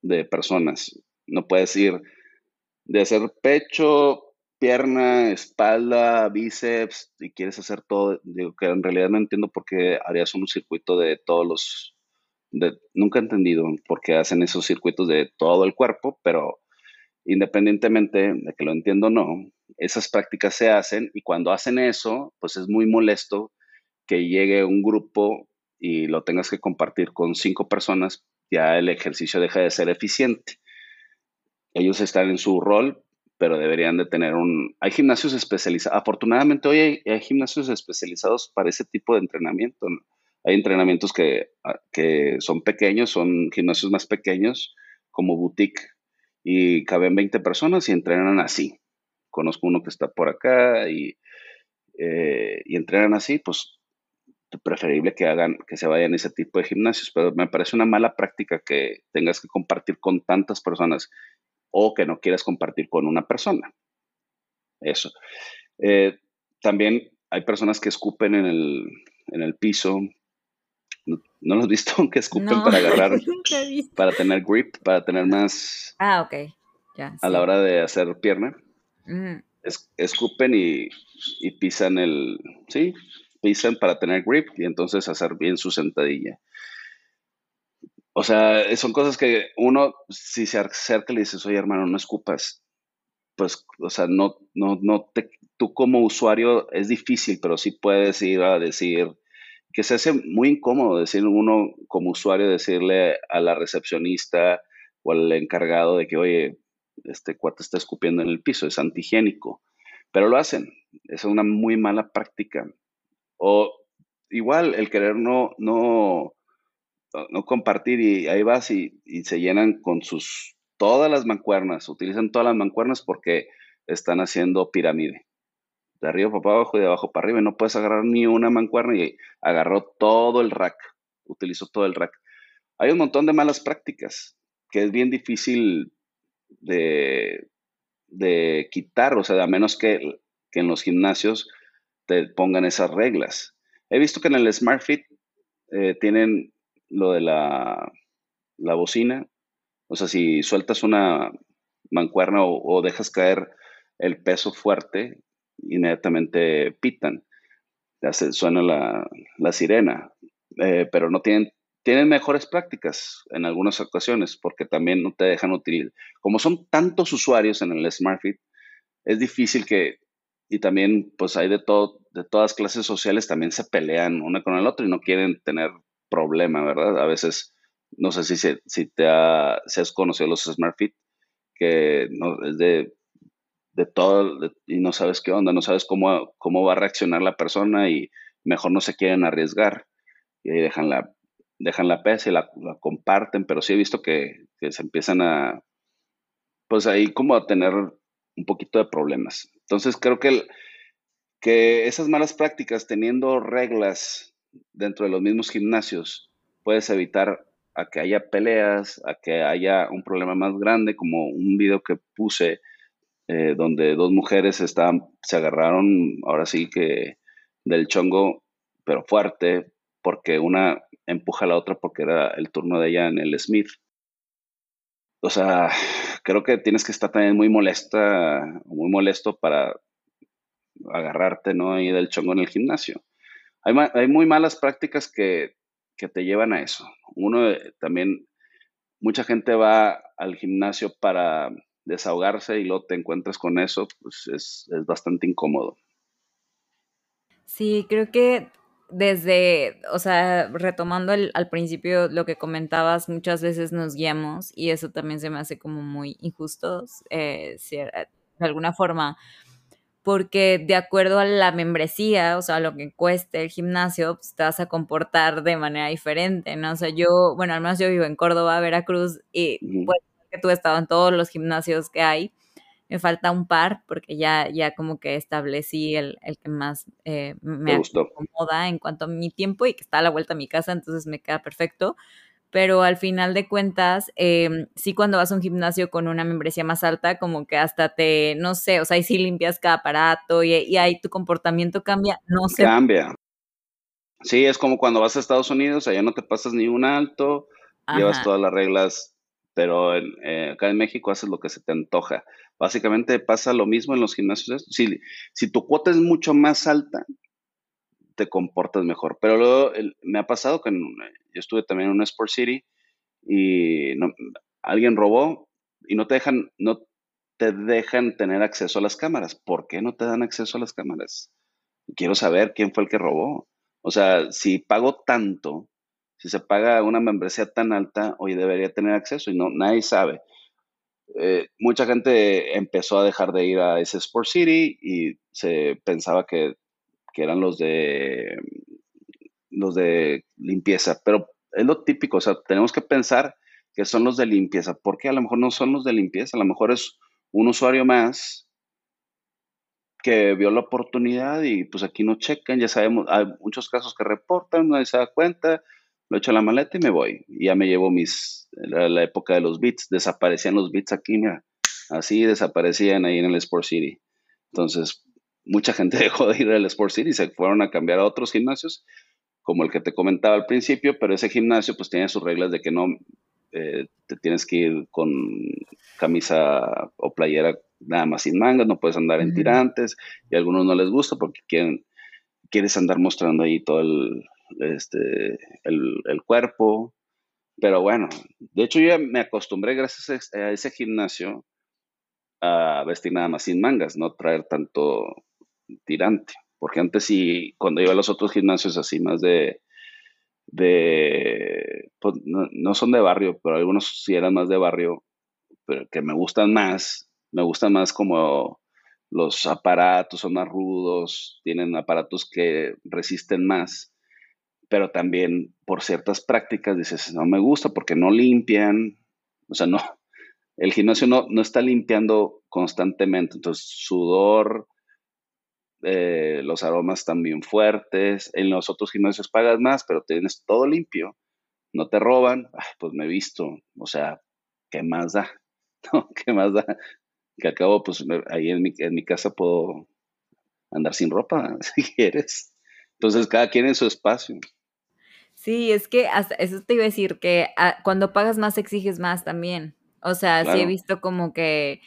de personas. No puedes ir de hacer pecho, pierna, espalda, bíceps, y quieres hacer todo. Digo que en realidad no entiendo por qué harías un circuito de todos los nunca he entendido por qué hacen esos circuitos de todo el cuerpo, pero independientemente de que lo entiendo o no, esas prácticas se hacen y cuando hacen eso, pues es muy molesto que llegue un grupo y lo tengas que compartir con cinco personas, ya el ejercicio deja de ser eficiente. Ellos están en su rol, pero deberían de tener un... Hay gimnasios especializados. Afortunadamente hoy hay, hay gimnasios especializados para ese tipo de entrenamiento. Hay entrenamientos ah, que, son pequeños, son gimnasios más pequeños, como boutique, y caben 20 personas y entrenan así. Conozco uno que está por acá y, eh, y entrenan así, pues preferible que hagan, que se vayan a ese tipo de gimnasios, pero me parece una mala práctica que tengas que compartir con tantas personas o que no quieras compartir con una persona. Eso. Eh, también hay personas que escupen en el, en el piso, ¿No, lo has visto? [LAUGHS] Que escupen para agarrar, [LAUGHS] para tener grip, para tener más... Ah, ok. Ya, A la hora de hacer pierna. escupen y, pisan el... Sí, pisan para tener grip y entonces hacer bien su sentadilla. O sea, son cosas que uno, si se acerca y le dices, oye hermano, no escupas, pues, o sea, no, no, no te, tú como usuario es difícil, pero sí puedes ir a decir que se hace muy incómodo decir uno como usuario decirle a la recepcionista o al encargado de que, oye, este cuate está escupiendo en el piso, es antihigiénico. Pero lo hacen. Es una muy mala práctica. O igual el querer no, no, no compartir y ahí vas y, y se llenan con sus todas las mancuernas, utilizan todas las mancuernas porque están haciendo pirámide. De arriba para abajo y de abajo para arriba. Y no puedes agarrar ni una mancuerna y agarró todo el rack. Utilizó todo el rack. Hay un montón de malas prácticas que es bien difícil de, quitar, o sea, a menos que, en los gimnasios te pongan esas reglas. He visto que en el SmartFit eh, tienen lo de la, la bocina, o sea, si sueltas una mancuerna o, dejas caer el peso fuerte, inmediatamente pitan. Suena la, sirena. Eh, pero no tienen, mejores prácticas en algunas ocasiones porque también no te dejan utilizar. Como son tantos usuarios en el SmartFit, es difícil que, y también pues hay de todo, de todas clases sociales también se pelean una con el otro y no quieren tener problema, ¿verdad? A veces, no sé si, si te has conocido los SmartFit, que no, es de, de todo y no sabes qué onda, no sabes cómo, cómo va a reaccionar la persona y mejor no se quieren arriesgar y ahí dejan la, dejan la pesa y la, comparten, pero sí he visto que, se empiezan a, pues ahí como a tener un poquito de problemas. Entonces creo que, que esas malas prácticas, teniendo reglas dentro de los mismos gimnasios, puedes evitar a que haya peleas, a que haya un problema más grande, como un video que puse eh, donde dos mujeres estaban, se agarraron, ahora sí que del chongo, pero fuerte, porque una empuja a la otra porque era el turno de ella en el Smith. O sea, creo que tienes que estar también muy molesta, muy molesto para agarrarte, ¿no? Ahí del chongo en el gimnasio. Hay, hay muy malas prácticas que, que, te llevan a eso. Uno eh, también, mucha gente va al gimnasio para desahogarse y luego te encuentras con eso, pues es, es bastante incómodo. Sí, creo que desde, o sea, retomando al principio lo que comentabas, muchas veces nos guiamos y eso también se me hace como muy injusto, eh, eh, de alguna forma, porque de acuerdo a la membresía, o sea, lo que cueste el gimnasio, pues te vas a comportar de manera diferente, ¿no? O sea, yo, bueno, al menos yo vivo en Córdoba, Veracruz, y pues que tú has estado en todos los gimnasios que hay, me falta un par porque ya, ya como que establecí el, el que más eh, me acomoda en cuanto a mi tiempo y que está a la vuelta a mi casa, entonces me queda perfecto. Pero al final de cuentas, eh, sí cuando vas a un gimnasio con una membresía más alta, como que hasta te, no sé, o sea, ahí sí limpias cada aparato y, y ahí tu comportamiento cambia, no sé. Cambia. Sí, es como cuando vas a Estados Unidos, allá no te pasas ni un alto, llevas todas las reglas pero eh, acá en México haces lo que se te antoja. Básicamente pasa lo mismo en los gimnasios. Si, si tu cuota es mucho más alta, te comportas mejor. Pero luego me ha pasado que yo estuve también en un Sport City y alguien robó y no te dejan, no te dejan tener acceso a las cámaras. ¿Por qué no te dan acceso a las cámaras? Quiero saber quién fue el que robó. O sea, si pago tanto, si se paga una membresía tan alta, hoy debería tener acceso y no, nadie sabe. Eh, mucha gente empezó a dejar de ir a ese Sport City y se pensaba que, eran los de los de limpieza, pero es lo típico, o sea, tenemos que pensar que son los de limpieza, porque a lo mejor no son los de limpieza, a lo mejor es un usuario más que vio la oportunidad y pues aquí no checan, ya sabemos, hay muchos casos que reportan, nadie se da cuenta, lo echo a la maleta y me voy. Y ya me llevo mis, la, la época de los bits, desaparecían los bits aquí, mira, así desaparecían ahí en el Sport City. Entonces, mucha gente [LAUGHS] dejó de ir al Sport City y se fueron a cambiar a otros gimnasios, como el que te comentaba al principio, pero ese gimnasio pues tiene sus reglas de que no eh, te tienes que ir con camisa o playera nada más sin mangas, no puedes andar en tirantes, y a algunos no les gusta porque quieren, quieres andar mostrando ahí todo el, este, el, cuerpo. Pero bueno, de hecho yo ya me acostumbré gracias a ese gimnasio a vestir nada más sin mangas, no traer tanto, tirante. Porque antes sí, cuando iba a los otros gimnasios así más de, de pues, no, son de barrio, pero algunos sí eran más de barrio, pero que me gustan más, me gustan más como los aparatos son más rudos, tienen aparatos que resisten más, pero también por ciertas prácticas dices, no me gusta porque no limpian, o sea, no, el gimnasio no, no está limpiando constantemente, entonces sudor, eh, los aromas bien fuertes, en los otros gimnasios pagas más, pero tienes todo limpio, no te roban, pues me he visto, o sea, ¿qué más da? [LAUGHS] ¿Qué más da? que acabo, pues ahí en mi, en mi casa puedo andar sin ropa, [LAUGHS] si quieres. Entonces, cada quien en su espacio. Sí, es que hasta eso te iba a decir, que ah, cuando pagas más exiges más también. O sea, sí he visto como que,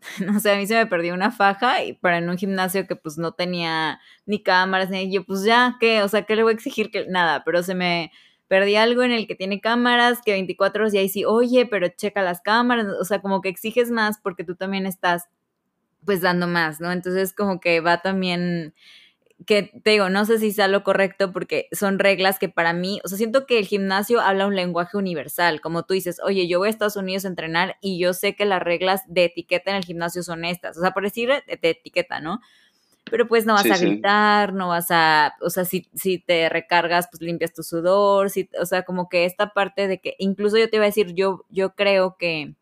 [LAUGHS] no sé, a mí se me perdió una faja y para en un gimnasio que pues no tenía ni cámaras, ni yo, pues ya, ¿qué? O sea, ¿qué le voy a exigir? Que nada, pero se me perdí algo en el que tiene cámaras, que 24 horas y ahí sí, oye, pero checa las cámaras, o sea, como que exiges más porque tú también estás pues dando más, ¿no? Entonces como que va también que te digo, no sé si sea lo correcto porque son reglas que para mí, o sea, siento que el gimnasio habla un lenguaje universal, como tú dices, oye, yo voy a Estados Unidos a entrenar y yo sé que las reglas de etiqueta en el gimnasio son estas, o sea, por decir de etiqueta, ¿no? pero pues no vas a gritar, no vas a, o sea, si, si te recargas, pues limpias tu sudor, si, o sea, como que esta parte de que, incluso yo te iba a decir, yo, yo creo que,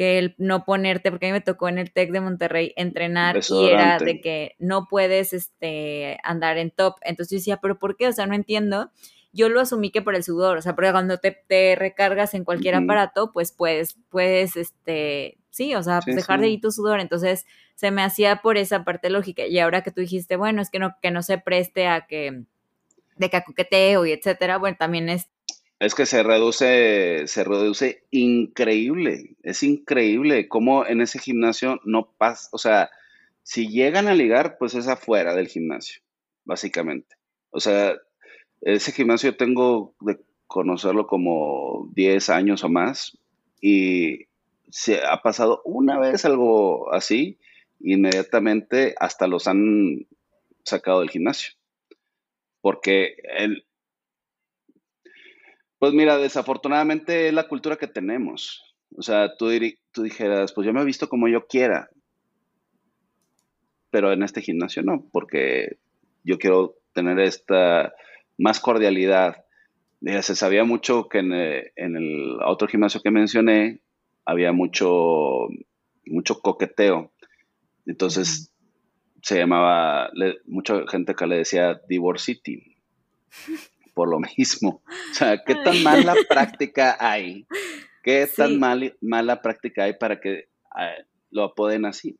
que el no ponerte, porque a mí me tocó en el TEC de Monterrey entrenar y era de que no puedes este, andar en top. Entonces yo decía, pero ¿por qué? O sea, no entiendo. Yo lo asumí que por el sudor, o sea, porque cuando te, te recargas en cualquier aparato, pues puedes, puedes, este, sí, o sea, pues dejar de ir tu sudor. Entonces, se me hacía por esa parte lógica. Y ahora que tú dijiste, bueno, es que no, que no se preste a que de que coqueteo y etcétera, bueno, también es. Es que se reduce, se reduce increíble. Es increíble cómo en ese gimnasio no pasa, o sea, si llegan a ligar, pues es afuera del gimnasio, básicamente. O sea, ese gimnasio tengo de conocerlo como 10 años o más y se ha pasado una vez algo así inmediatamente hasta los han sacado del gimnasio. Porque el, pues mira, desafortunadamente es la cultura que tenemos. O sea, tú, tú dijeras, pues yo me he visto como yo quiera. Pero en este gimnasio no, porque yo quiero tener esta más cordialidad. se sabía mucho que en, en, el otro gimnasio que mencioné había mucho, mucho coqueteo. Entonces se llamaba, mucha gente acá le decía Divorce City, [LAUGHS] por lo [LAUGHS] mismo. O sea, ¿qué tan mala práctica hay? ¿Qué tan mal, mala práctica hay para que ah, lo apoden así?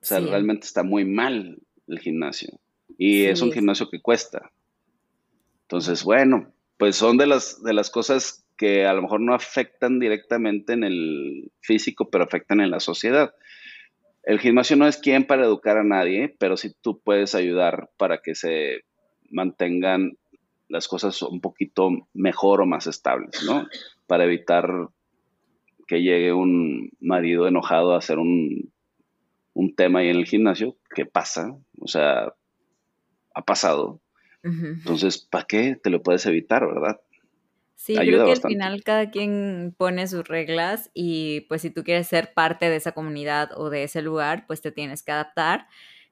O sea, realmente está muy mal el gimnasio. Y es un gimnasio que cuesta. Entonces, bueno, pues son de las, de las cosas que a lo mejor no afectan directamente en el físico, pero afectan en la sociedad el gimnasio no es quien para educar a nadie, pero sí tú puedes ayudar para que se mantengan las cosas un poquito mejor o más estables, ¿no? Para evitar que llegue un marido enojado a hacer un, un tema ahí en el gimnasio, que pasa, o sea, ha pasado. Entonces, ¿para qué te lo puedes evitar, verdad? Sí, creo que al final cada quien pone sus reglas y pues si tú quieres ser parte de esa comunidad o de ese lugar, pues te tienes que adaptar,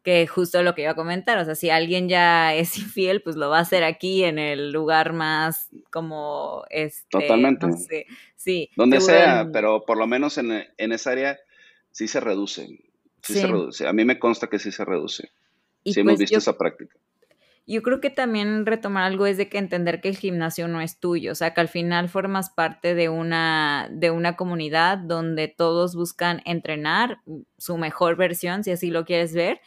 que justo lo que iba a comentar, o sea, si alguien ya es [LAUGHS] infiel, pues lo va a hacer aquí en el lugar más como este... Totalmente. sí. Donde sea, pero por lo menos en, esa área sí se reduce. Sí, se reduce. A mí me consta que sí se reduce. sí hemos pues visto esa práctica. Yo creo que también retomar algo es de que entender que el gimnasio no es tuyo, o sea, que al final formas parte de una, de una comunidad donde todos buscan entrenar su mejor versión, si así lo quieres ver,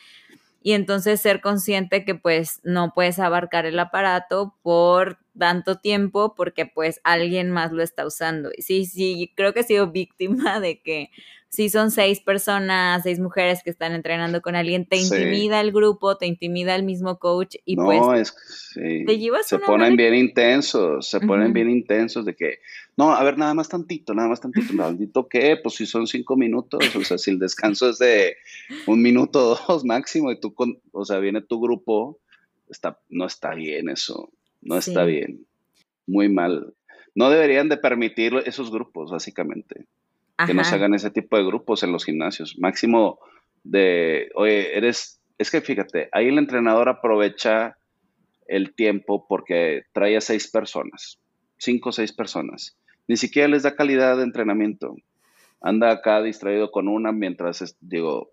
y entonces ser consciente que pues no puedes abarcar el aparato por tanto tiempo porque pues alguien más lo está usando. Sí, sí, creo que he sido víctima de que si son seis personas, seis mujeres que están entrenando con alguien, te intimida el grupo, te intimida el mismo coach y no, pues es, sí. te llevas Se ponen bien intensos, se ponen bien intensos de que, no, a ver, nada más tantito, nada más tantito, tantito qué, pues si son cinco minutos, o sea, si el descanso es de un minuto o [LAUGHS] dos máximo y tú, con, o sea, viene tu grupo, está, no está bien eso, no está bien, muy mal. No deberían de permitir esos grupos, básicamente que no se hagan ese tipo de grupos en los gimnasios. Máximo de, oye, eres, es que fíjate, ahí el entrenador aprovecha el tiempo porque trae a seis personas, cinco o seis personas. Ni siquiera les da calidad de entrenamiento. Anda acá distraído con una mientras, digo,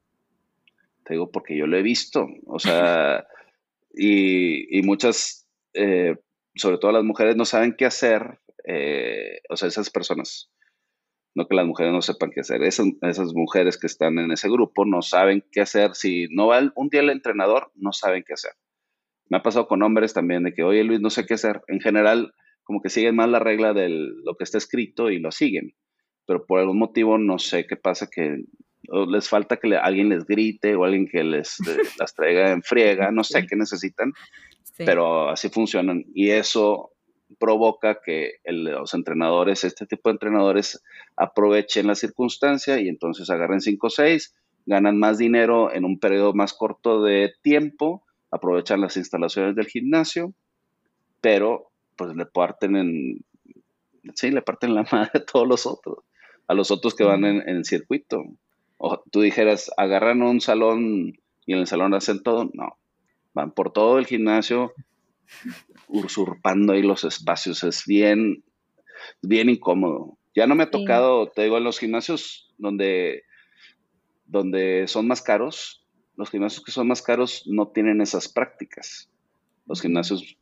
te digo porque yo lo he visto, o sea, [LAUGHS] y, muchas, eh, sobre todo las mujeres, no saben qué hacer, eh, o sea, esas personas no que las mujeres no sepan qué hacer. Esas, esas mujeres que están en ese grupo no saben qué hacer. Si no va un día el entrenador, no saben qué hacer. Me ha pasado con hombres también de que, oye Luis, no sé qué hacer. En general, como que siguen más la regla de lo que está escrito y lo siguen. Pero por algún motivo no sé qué pasa que les falta que alguien les grite o alguien que les [LAUGHS] las traiga en friega, no sé qué necesitan, pero así funcionan. Y eso provoca que los entrenadores, este tipo de entrenadores, aprovechen la circunstancia y entonces agarren 5 o 6, ganan más dinero en un periodo más corto de tiempo, aprovechan las instalaciones del gimnasio, pero pues le parten en, sí, le parten la [LAUGHS] madre a todos los otros, a los otros que van en, el circuito. O tú dijeras, agarran un salón y en el salón hacen todo, no, van por todo el gimnasio, usurpando ahí los espacios. Es bien, bien incómodo. Ya no me ha tocado, te digo, en los gimnasios donde, donde son más caros, los gimnasios que son más caros no tienen esas prácticas. Los gimnasios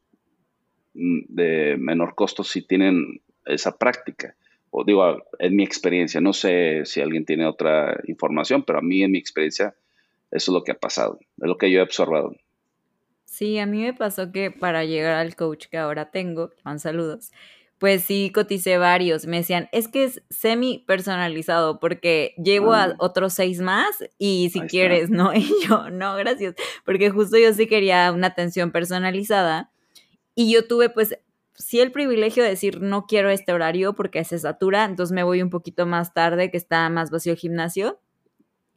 mm, de menor costo sí tienen esa práctica. O digo, en mi experiencia, no sé si alguien tiene otra información, pero a mí en mi experiencia eso es lo que ha pasado, es lo que yo he observado. Sí, a mí me pasó que para llegar al coach que ahora tengo, van saludos, pues sí coticé varios. Me decían, es que es semi personalizado porque llevo a otros seis más y si quieres, ¿no? [LAUGHS] Y yo, no, gracias. Porque justo yo sí quería una atención personalizada y yo tuve pues sí el privilegio de decir no quiero este horario porque se satura, entonces me voy un poquito más tarde que está más vacío el gimnasio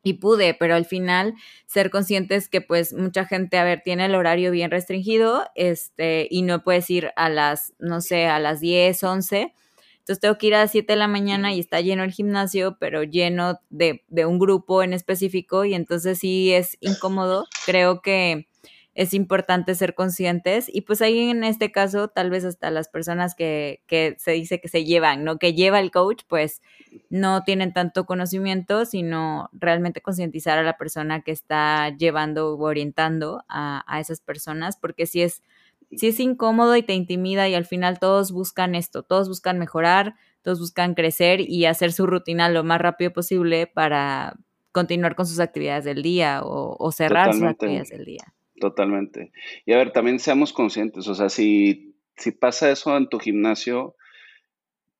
y pude, pero al final ser conscientes que pues mucha gente, a ver, tiene el horario bien restringido, este, y no puedes ir a las, no sé, a las 10, 11. Entonces tengo que ir a las 7 de la mañana y está lleno el gimnasio, pero lleno de, de un grupo en específico y entonces sí es incómodo. Creo que es importante ser conscientes y pues ahí en este caso tal vez hasta las personas que, que, se dice que se llevan, ¿no? Que lleva el coach, pues no tienen tanto conocimiento, sino realmente concientizar a la persona que está llevando o orientando a, a esas personas, porque si es, si es incómodo y te intimida y al final todos buscan esto, todos buscan mejorar, todos buscan crecer y hacer su rutina lo más rápido posible para continuar con sus actividades del día o, o cerrar sus actividades del día. Totalmente. Y a ver, también seamos conscientes, o sea, si, si pasa eso en tu gimnasio,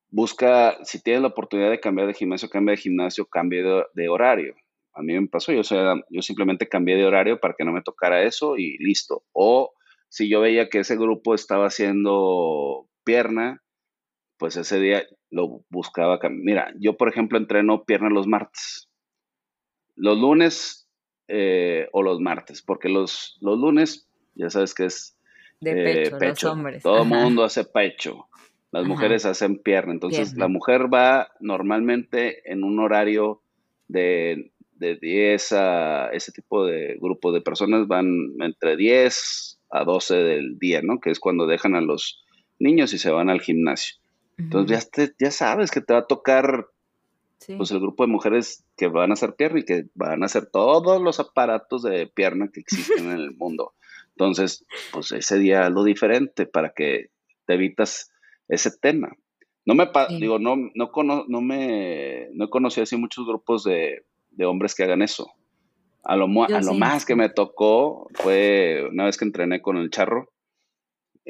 busca, si tienes la oportunidad de cambiar de gimnasio, cambia de gimnasio, cambie de, horario. A mí me pasó, yo, sea, yo simplemente cambié de horario para que no me tocara eso y listo. O si yo veía que ese grupo estaba haciendo pierna, pues ese día lo buscaba. Mira, yo por ejemplo entreno pierna los martes. Los lunes eh, o los martes, porque los, los lunes, ya sabes que es de eh, pecho, Los hombres. Todo el mundo hace pecho, las mujeres hacen pierna, entonces la mujer va normalmente en un horario de, de 10 a ese tipo de grupo de personas van entre 10 a 12 del día, ¿no? Que es cuando dejan a los niños y se van al gimnasio. Entonces ya, ya sabes que te va a tocar pues el grupo de mujeres que van a hacer pierna y que van a hacer todos los aparatos de pierna que existen en el mundo. Entonces, pues ese día lo diferente para que te evitas ese tema. No me, digo, no, no, no me, no conocí así muchos grupos de, hombres que hagan eso. A lo, a lo más que me tocó fue una vez que entrené con el charro,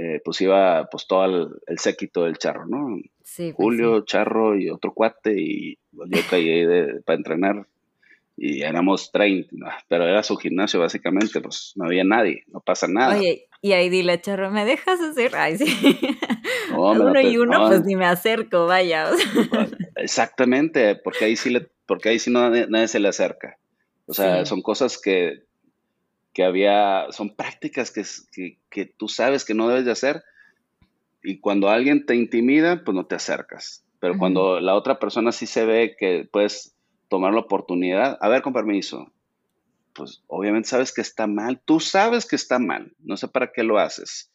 eh, pues iba pues todo el, séquito del charro, ¿no? Sí, pues Julio, Charro y otro cuate y pues, yo caí para entrenar y éramos 30, pero era su gimnasio básicamente, pues no había nadie, no pasa nada. Oye, y ahí dile, Charro, ¿me dejas hacer? Ay, sí. [LAUGHS] [LAUGHS] uno y uno, pues ni me acerco, vaya. [LAUGHS] Exactamente, porque ahí sí, le, porque ahí sí no, nadie, se le acerca. O sea, son cosas que, que había, son prácticas que, que, que, tú sabes que no debes de hacer y cuando alguien te intimida, pues no te acercas. Pero cuando la otra persona sí se ve que puedes tomar la oportunidad, a ver, con permiso, pues obviamente sabes que está mal, tú sabes que está mal, no sé para qué lo haces.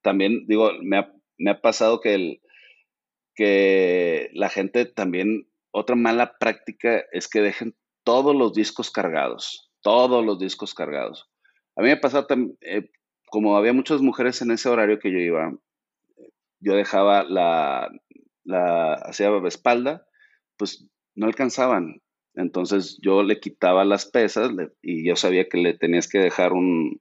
También digo, me ha, me ha pasado que, el, que la gente también, otra mala práctica es que dejen todos los discos cargados, todos los discos cargados. A mí me ha pasado, eh, como había muchas mujeres en ese horario que yo iba, yo dejaba la, la hacía espalda, pues no alcanzaban. Entonces yo le quitaba las pesas y yo sabía que le tenías que dejar un...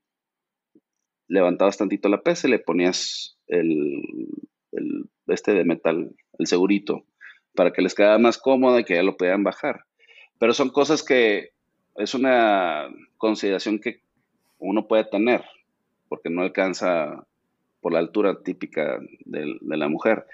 Levantabas tantito la pesa y le ponías el, el este de metal, el segurito, para que les quedara más cómodo y que ya lo pudieran bajar. Pero son cosas que es una consideración que uno puede tener, porque no alcanza por la altura típica de, la mujer,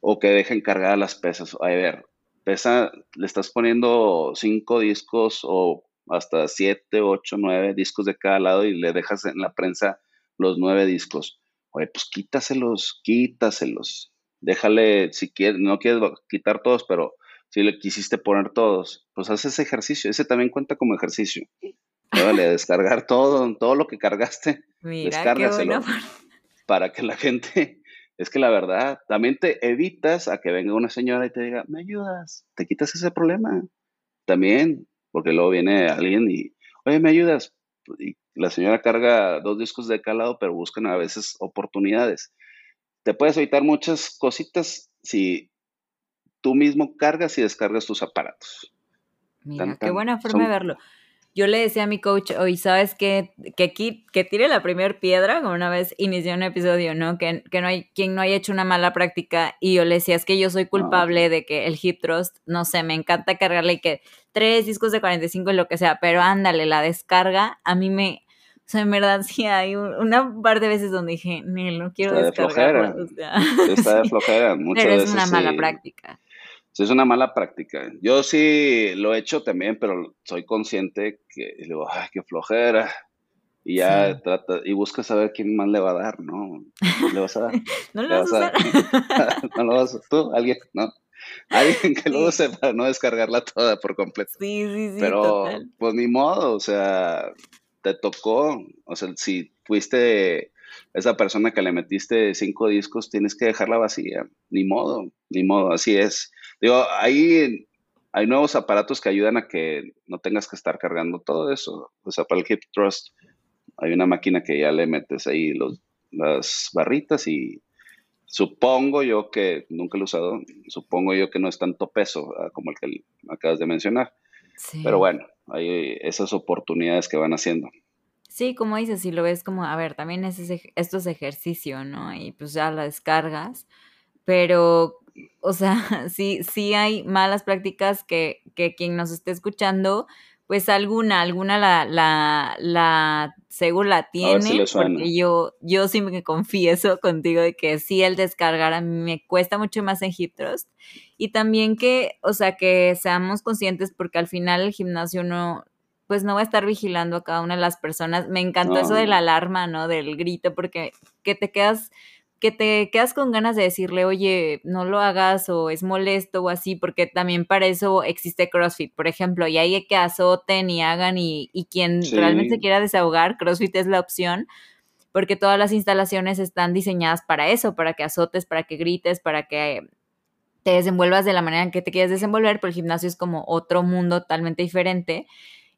o que dejen cargadas las pesas. A ver, pesa, le estás poniendo cinco discos o hasta siete, ocho, nueve discos de cada lado y le dejas en la prensa los nueve discos. Oye, pues quítaselos, quítaselos. Déjale, si quieres, no quieres quitar todos, pero si le quisiste poner todos, pues haz ese ejercicio. Ese también cuenta como ejercicio. Descargar todo, todo lo que cargaste, [LAUGHS] Mira, [LAUGHS] para que la gente [LAUGHS] es que la verdad, también te evitas a que venga una señora y te diga, me ayudas, te quitas ese problema. También, porque luego viene alguien y, oye, me ayudas. Y la señora carga dos discos de calado, pero buscan a veces oportunidades. Te puedes evitar muchas cositas si tú mismo cargas y descargas tus aparatos. Mira, qué buena forma de verlo yo le decía a mi coach hoy, ¿sabes qué? Que, que tire la primera piedra, como una vez inició un episodio, ¿no? Que, que, no hay quien no haya hecho una mala práctica y yo le decía, es que yo soy culpable de que el hip thrust, no sé, me encanta cargarle y que tres discos de 45 y lo que sea, pero ándale, la descarga, a mí me... O sea, en verdad [LAUGHS] sí hay una par de veces donde dije, no quiero descargar. Está de flojera. [LAUGHS] Muchas pero es una mala práctica es una mala práctica. Yo sí lo he hecho también, pero soy consciente que digo, ay, qué flojera. Y ya trata, y busca saber quién más le va a dar, ¿no? ¿Le vas a dar? [LAUGHS] no lo vas, a dar. [LAUGHS] no lo vas a tú, alguien, ¿no? Alguien que lo use para no descargarla toda por completo. Sí, sí, sí. Pero, pues ni modo, o sea, te tocó, o sea, si fuiste esa persona que le metiste cinco discos, tienes que dejarla vacía. Ni modo, ni modo, así es. Digo, ahí hay nuevos aparatos que ayudan a que no tengas que estar cargando todo eso. O sea, para el Hip Trust hay una máquina que ya le metes ahí los, las barritas y supongo yo que, nunca lo he usado, supongo yo que no es tanto peso ah, como el que acabas de mencionar. Pero bueno, hay esas oportunidades que van haciendo. Sí, como dices, si lo ves como, a ver, también es esto es ejercicio, ¿no? Y pues ya la descargas, pero, o sea, [LAUGHS] sí, sí hay malas prácticas que, que quien nos esté escuchando, pues alguna, alguna la, la, la seguro la tiene, porque yo, yo sí me confieso contigo de que sí el descargar a mí me cuesta mucho más en Hip Trust. Y también que, o sea, que seamos conscientes porque al final el gimnasio no, pues no va a estar vigilando a cada una de las personas. Me encantó eso de la alarma, ¿no? Del grito, porque que te quedas que te quedas con ganas de decirle, oye, no lo hagas o es molesto o así, porque también para eso existe CrossFit, por ejemplo, y hay que azoten y hagan y, y quien realmente quiera desahogar, CrossFit es la opción, porque todas las instalaciones están diseñadas para eso, para que azotes, para que grites, para que te desenvuelvas de la manera en que te quieres desenvolver, pero el gimnasio es como otro mundo totalmente diferente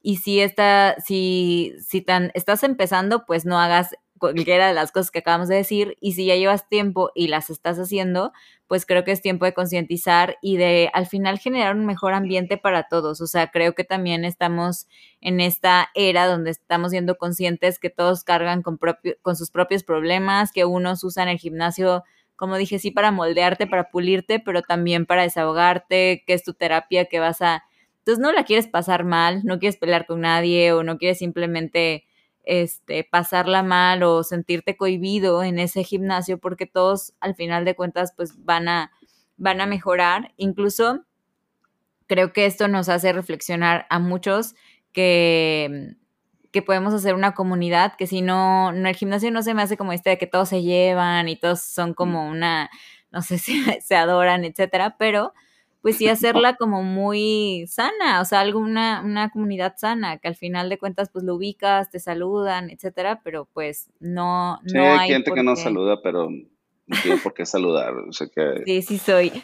y si, está, si, si tan, estás empezando, pues no hagas cualquiera de las cosas que acabamos de decir. Y si ya llevas tiempo y las estás haciendo, pues creo que es tiempo de concientizar y de al final generar un mejor ambiente para todos. O sea, creo que también estamos en esta era donde estamos siendo conscientes que todos cargan con, propio, con sus propios problemas, que unos usan el gimnasio como dije, sí para moldearte, para pulirte, pero también para desahogarte, que es tu terapia, que vas a... Entonces no la quieres pasar mal, no quieres pelear con nadie o no quieres simplemente este, pasarla mal o sentirte cohibido en ese gimnasio porque todos al final de cuentas pues van a, van a mejorar. Incluso creo que esto nos hace reflexionar a muchos que, que podemos hacer una comunidad, que si no, no, el gimnasio no se me hace como este de que todos se llevan y todos son como una, no sé [LAUGHS] si se adoran, etcétera, pero pues sí [LAUGHS] hacerla como muy sana, o sea, alguna una comunidad sana, que al final de cuentas pues lo ubicas, te saludan, etcétera, pero pues no, sí, hay, gente que no saluda, pero no tiene por qué saludar, o sea que... Sí, sí soy.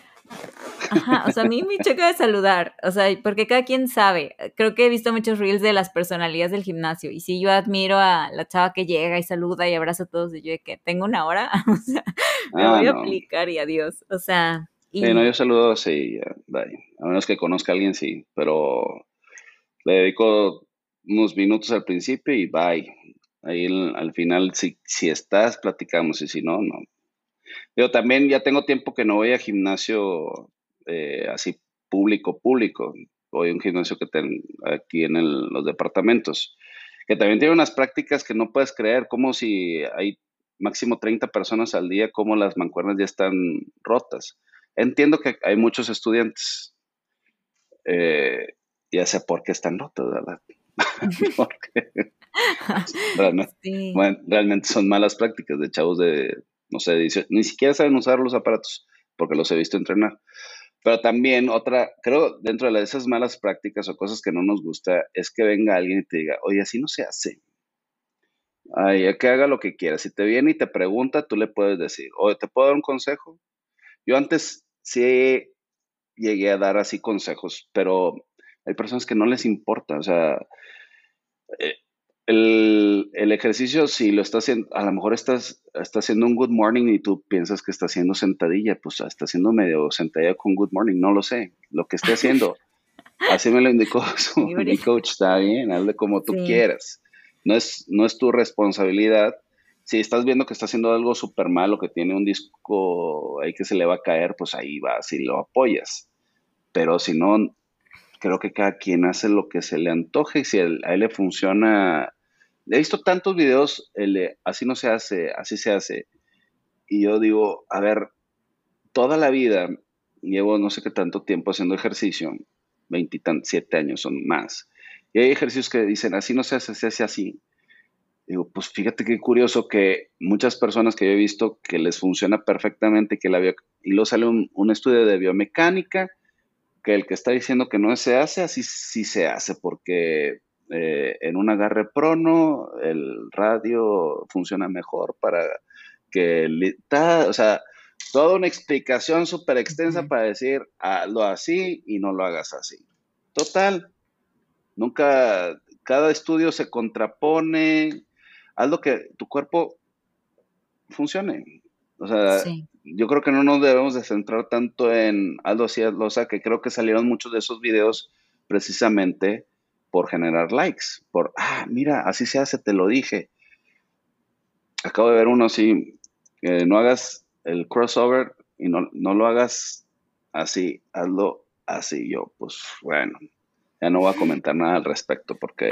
Ajá, o sea, a mí me choca de saludar, o sea, porque cada quien sabe. Creo que he visto muchos reels de las personalidades del gimnasio y si yo admiro a la chava que llega y saluda y abraza a todos y yo de que tengo una hora, [LAUGHS] o sea, me ah, voy a aplicar y adiós, o sea, Sí, no, yo saludo sí, A menos que conozca a alguien, sí. Pero le dedico unos minutos al principio y bye. Ahí al final, si, si estás, platicamos y si no, no. Yo también ya tengo tiempo que no voy a gimnasio eh, así público, público. Voy a un gimnasio que tengo aquí en los departamentos, que también tiene unas prácticas que no puedes creer, como si hay máximo 30 personas al día, como las mancuernas ya están rotas. Entiendo que hay muchos estudiantes, eh, ya sé por qué están rotos, ¿verdad? [LAUGHS] Porque [LAUGHS] realmente, son malas prácticas de chavos de, no sé, ni siquiera saben usar los aparatos, porque los he visto entrenar. Pero también otra, creo, dentro de esas malas prácticas o cosas que no nos gusta, es que venga alguien y te diga, oye, así no se hace. Ay, que haga lo que quiera. Si te viene y te pregunta, tú le puedes decir, oye, ¿te puedo dar un consejo? Yo antes sí llegué a dar así consejos, pero hay personas que no les importa, o sea, eh, el, ejercicio, si lo estás haciendo, a lo mejor estás, está haciendo un good morning y tú piensas que está haciendo sentadilla, pues está haciendo medio sentadilla con good morning, no lo sé, lo que esté haciendo. [LAUGHS] Así me lo indicó [LAUGHS] mi coach, está bien, hazle como tú quieras. No es, no es tu responsabilidad si estás viendo que está haciendo algo súper malo, que tiene un disco ahí que se le va a caer, pues ahí vas y lo apoyas. Pero si no, creo que cada quien hace lo que se le antoje y si a él le funciona. He visto tantos videos, así no se hace, así se hace. Y yo digo, a ver, toda la vida llevo no sé qué tanto tiempo haciendo ejercicio, 27 años son más. Y hay ejercicios que dicen, así no se hace, se hace así. Digo, pues fíjate qué curioso que muchas personas que yo he visto que les funciona perfectamente que la y luego sale un, estudio de biomecánica que el que está diciendo que no se hace, así sí se hace, porque eh, en un agarre prono el radio funciona mejor para que, o sea, toda una explicación súper extensa para decir, hazlo así y no lo hagas así. Total, nunca, cada estudio se contrapone, haz lo que tu cuerpo funcione. O sea, yo creo que no nos debemos de centrar tanto en algo así, o sea, que creo que salieron muchos de esos videos precisamente por generar likes, por, ah, mira, así se hace, te lo dije. Acabo de ver uno así, no hagas el crossover y no, no lo hagas así, hazlo así. Yo, pues bueno, ya no voy a comentar nada al respecto porque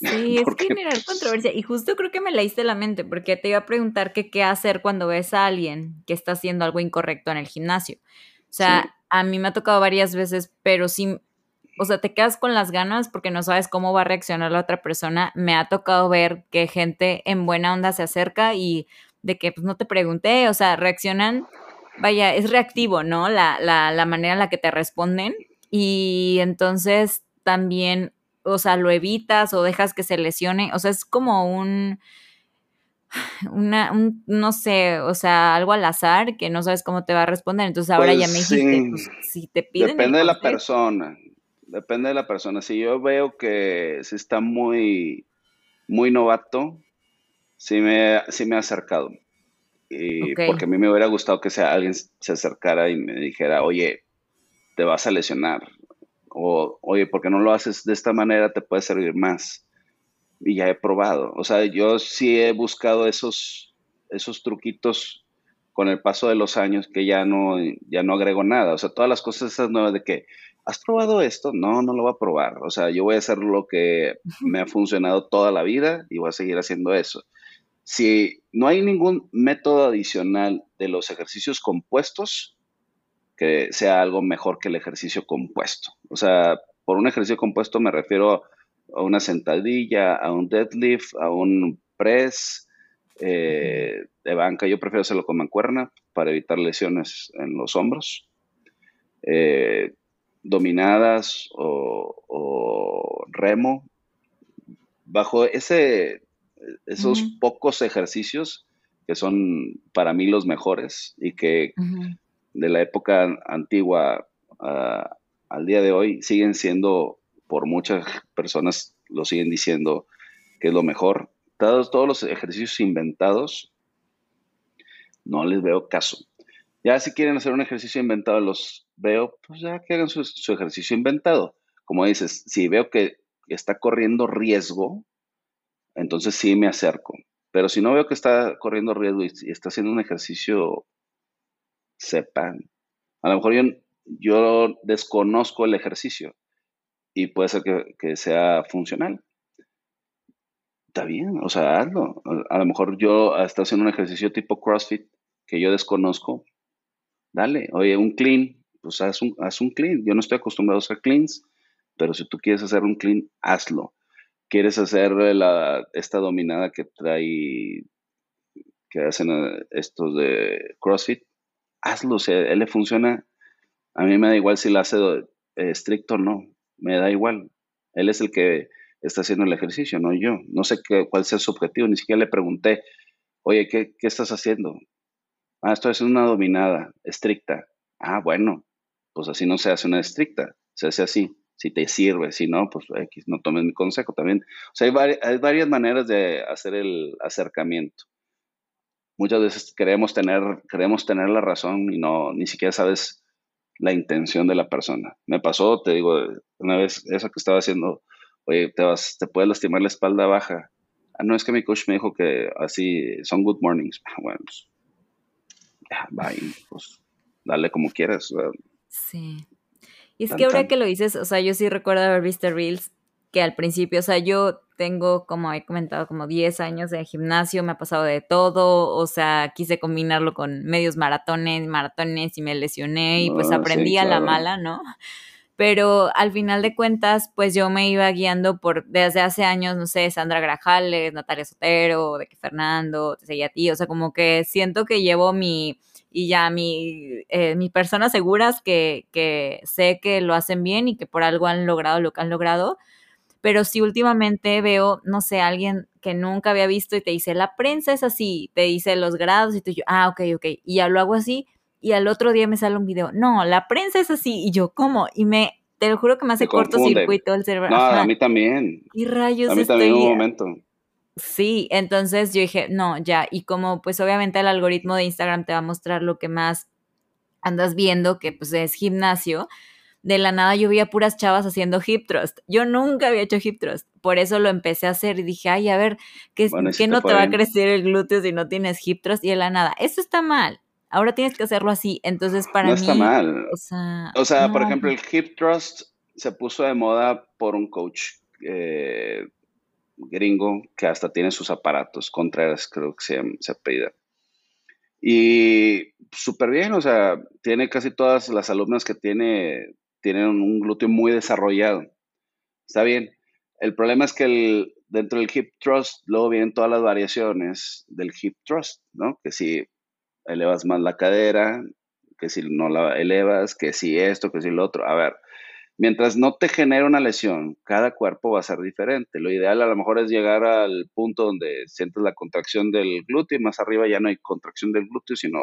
[LAUGHS] Sí, es generar controversia. Y justo creo que me leíste la mente, porque te iba a preguntar que qué hacer cuando ves a alguien que está haciendo algo incorrecto en el gimnasio. O sea, a mí me ha tocado varias veces, pero sí, o sea, te quedas con las ganas porque no sabes cómo va a reaccionar la otra persona. Me ha tocado ver que gente en buena onda se acerca y de que pues no te pregunté, o sea, reaccionan, vaya, es reactivo, ¿no? La, la, la manera en la que te responden. Y entonces también o sea, lo evitas o dejas que se lesione, o sea, es como un, una, un, no sé, o sea, algo al azar que no sabes cómo te va a responder, entonces ahora ya me pues dijiste, pues, si te piden. Depende de la persona, depende de la persona, si yo veo que se está muy, muy novato, sí me, sí me ha acercado. Y Porque a mí me hubiera gustado que sea, alguien se acercara y me dijera, oye, te vas a lesionar. O, oye, ¿por qué no lo haces de esta manera? Te puede servir más. Y ya he probado. O sea, yo sí he buscado esos, esos truquitos con el paso de los años que ya no, ya no agrego nada. O sea, todas las cosas esas nuevas de que, ¿has probado esto? No, no lo voy a probar. O sea, yo voy a hacer lo que me ha funcionado toda la vida y voy a seguir haciendo eso. Si no hay ningún método adicional de los ejercicios compuestos, que sea algo mejor que el ejercicio compuesto. O sea, por un ejercicio compuesto me refiero a una sentadilla, a un deadlift, a un press eh, de banca. Yo prefiero hacerlo con mancuerna para evitar lesiones en los hombros. Eh, dominadas o, remo. Bajo ese, esos pocos ejercicios que son para mí los mejores y que de la época antigua al día de hoy siguen siendo, por muchas personas lo siguen diciendo que es lo mejor. Todos, todos los ejercicios inventados, no les veo caso. Ya si quieren hacer un ejercicio inventado, los veo, pues ya que hagan su, ejercicio inventado. Como dices, si veo que está corriendo riesgo, entonces sí me acerco. Pero si no veo que está corriendo riesgo y, está haciendo un ejercicio, sepan. A lo mejor yo, desconozco el ejercicio y puede ser que, sea funcional. Está bien, o sea, hazlo. A lo mejor yo estoy haciendo un ejercicio tipo CrossFit que yo desconozco. Dale, oye, un clean, pues haz un, haz un clean. Yo no estoy acostumbrado a hacer cleans, pero si tú quieres hacer un clean, hazlo. ¿Quieres hacer esta dominada que trae, que hacen eh, estos de CrossFit? Hazlo, si él le funciona. A mí me da igual si la hace eh, estricto o no, me da igual. Él es el que está haciendo el ejercicio, no yo. No sé cuál sea su objetivo, ni siquiera le pregunté, oye, ¿qué, estás haciendo? Ah, estoy haciendo una dominada estricta. Ah, bueno, pues así no se hace una estricta, se hace así. Si te sirve, si no, pues no tomes mi consejo también. O sea, hay, varias maneras de hacer el acercamiento. Muchas veces queremos tener, queremos tener la razón y no, ni siquiera sabes la intención de la persona. Me pasó, te digo, una vez eso que estaba haciendo, oye, te, vas, te puedes lastimar la espalda baja. Ah, no es que mi coach me dijo que así son good mornings. [LAUGHS] Bueno, pues, ya, bye, pues dale como quieras. Sí. Y es que ahora que lo dices, o sea, yo sí recuerdo haber visto Reels que al principio, o sea, yo tengo, como he comentado, como 10 años de gimnasio, me ha pasado de todo, o sea, quise combinarlo con medios maratones, maratones y me lesioné y pues ah, aprendí a la mala, ¿no? [LAUGHS] Pero al final de cuentas, pues yo me iba guiando por, desde hace años, no sé, Sandra Grajales, Natalia Sotero, de que Fernando, te seguía a ti, o sea, como que siento que llevo mi, y ya mi, eh, mis personas seguras que, que sé que lo hacen bien y que por algo han logrado lo que han logrado. Pero si últimamente veo, no sé, alguien que nunca había visto y te dice, la prensa es así, te dice los grados y tú, yo, ah, ok, ok, y ya lo hago así y al otro día me sale un video, no, la prensa es así y yo, ¿cómo? Y me, te lo juro que me hace cortocircuito el cerebro. No, a mí también. Y rayos. A mí también un momento. Sí, entonces yo dije, no, ya, y como pues obviamente el algoritmo de Instagram te va a mostrar lo que más andas viendo, que pues es gimnasio, de la nada yo vi a puras chavas haciendo hip thrust. Yo nunca había hecho hip thrust, por eso lo empecé a hacer y dije, ay, a ver, ¿qué, no te va a crecer el glúteo si no tienes hip thrust? Y de la nada, eso está mal. Ahora tienes que hacerlo así. Entonces, para no mí. está mal. O sea, por ejemplo, el hip thrust se puso de moda por un coach eh, gringo que hasta tiene sus aparatos, Contreras creo que se, se apellida. Y súper bien, o sea, tiene casi todas las alumnas que tiene, tienen un glúteo muy desarrollado. Está bien. El problema es que el, dentro del hip thrust luego vienen todas las variaciones del hip thrust, ¿no? Que si elevas más la cadera, que si no la elevas, que si esto, que si lo otro. A ver, mientras no te genere una lesión, cada cuerpo va a ser diferente. Lo ideal a lo mejor es llegar al punto donde sientes la contracción del glúteo y más arriba ya no hay contracción del glúteo, sino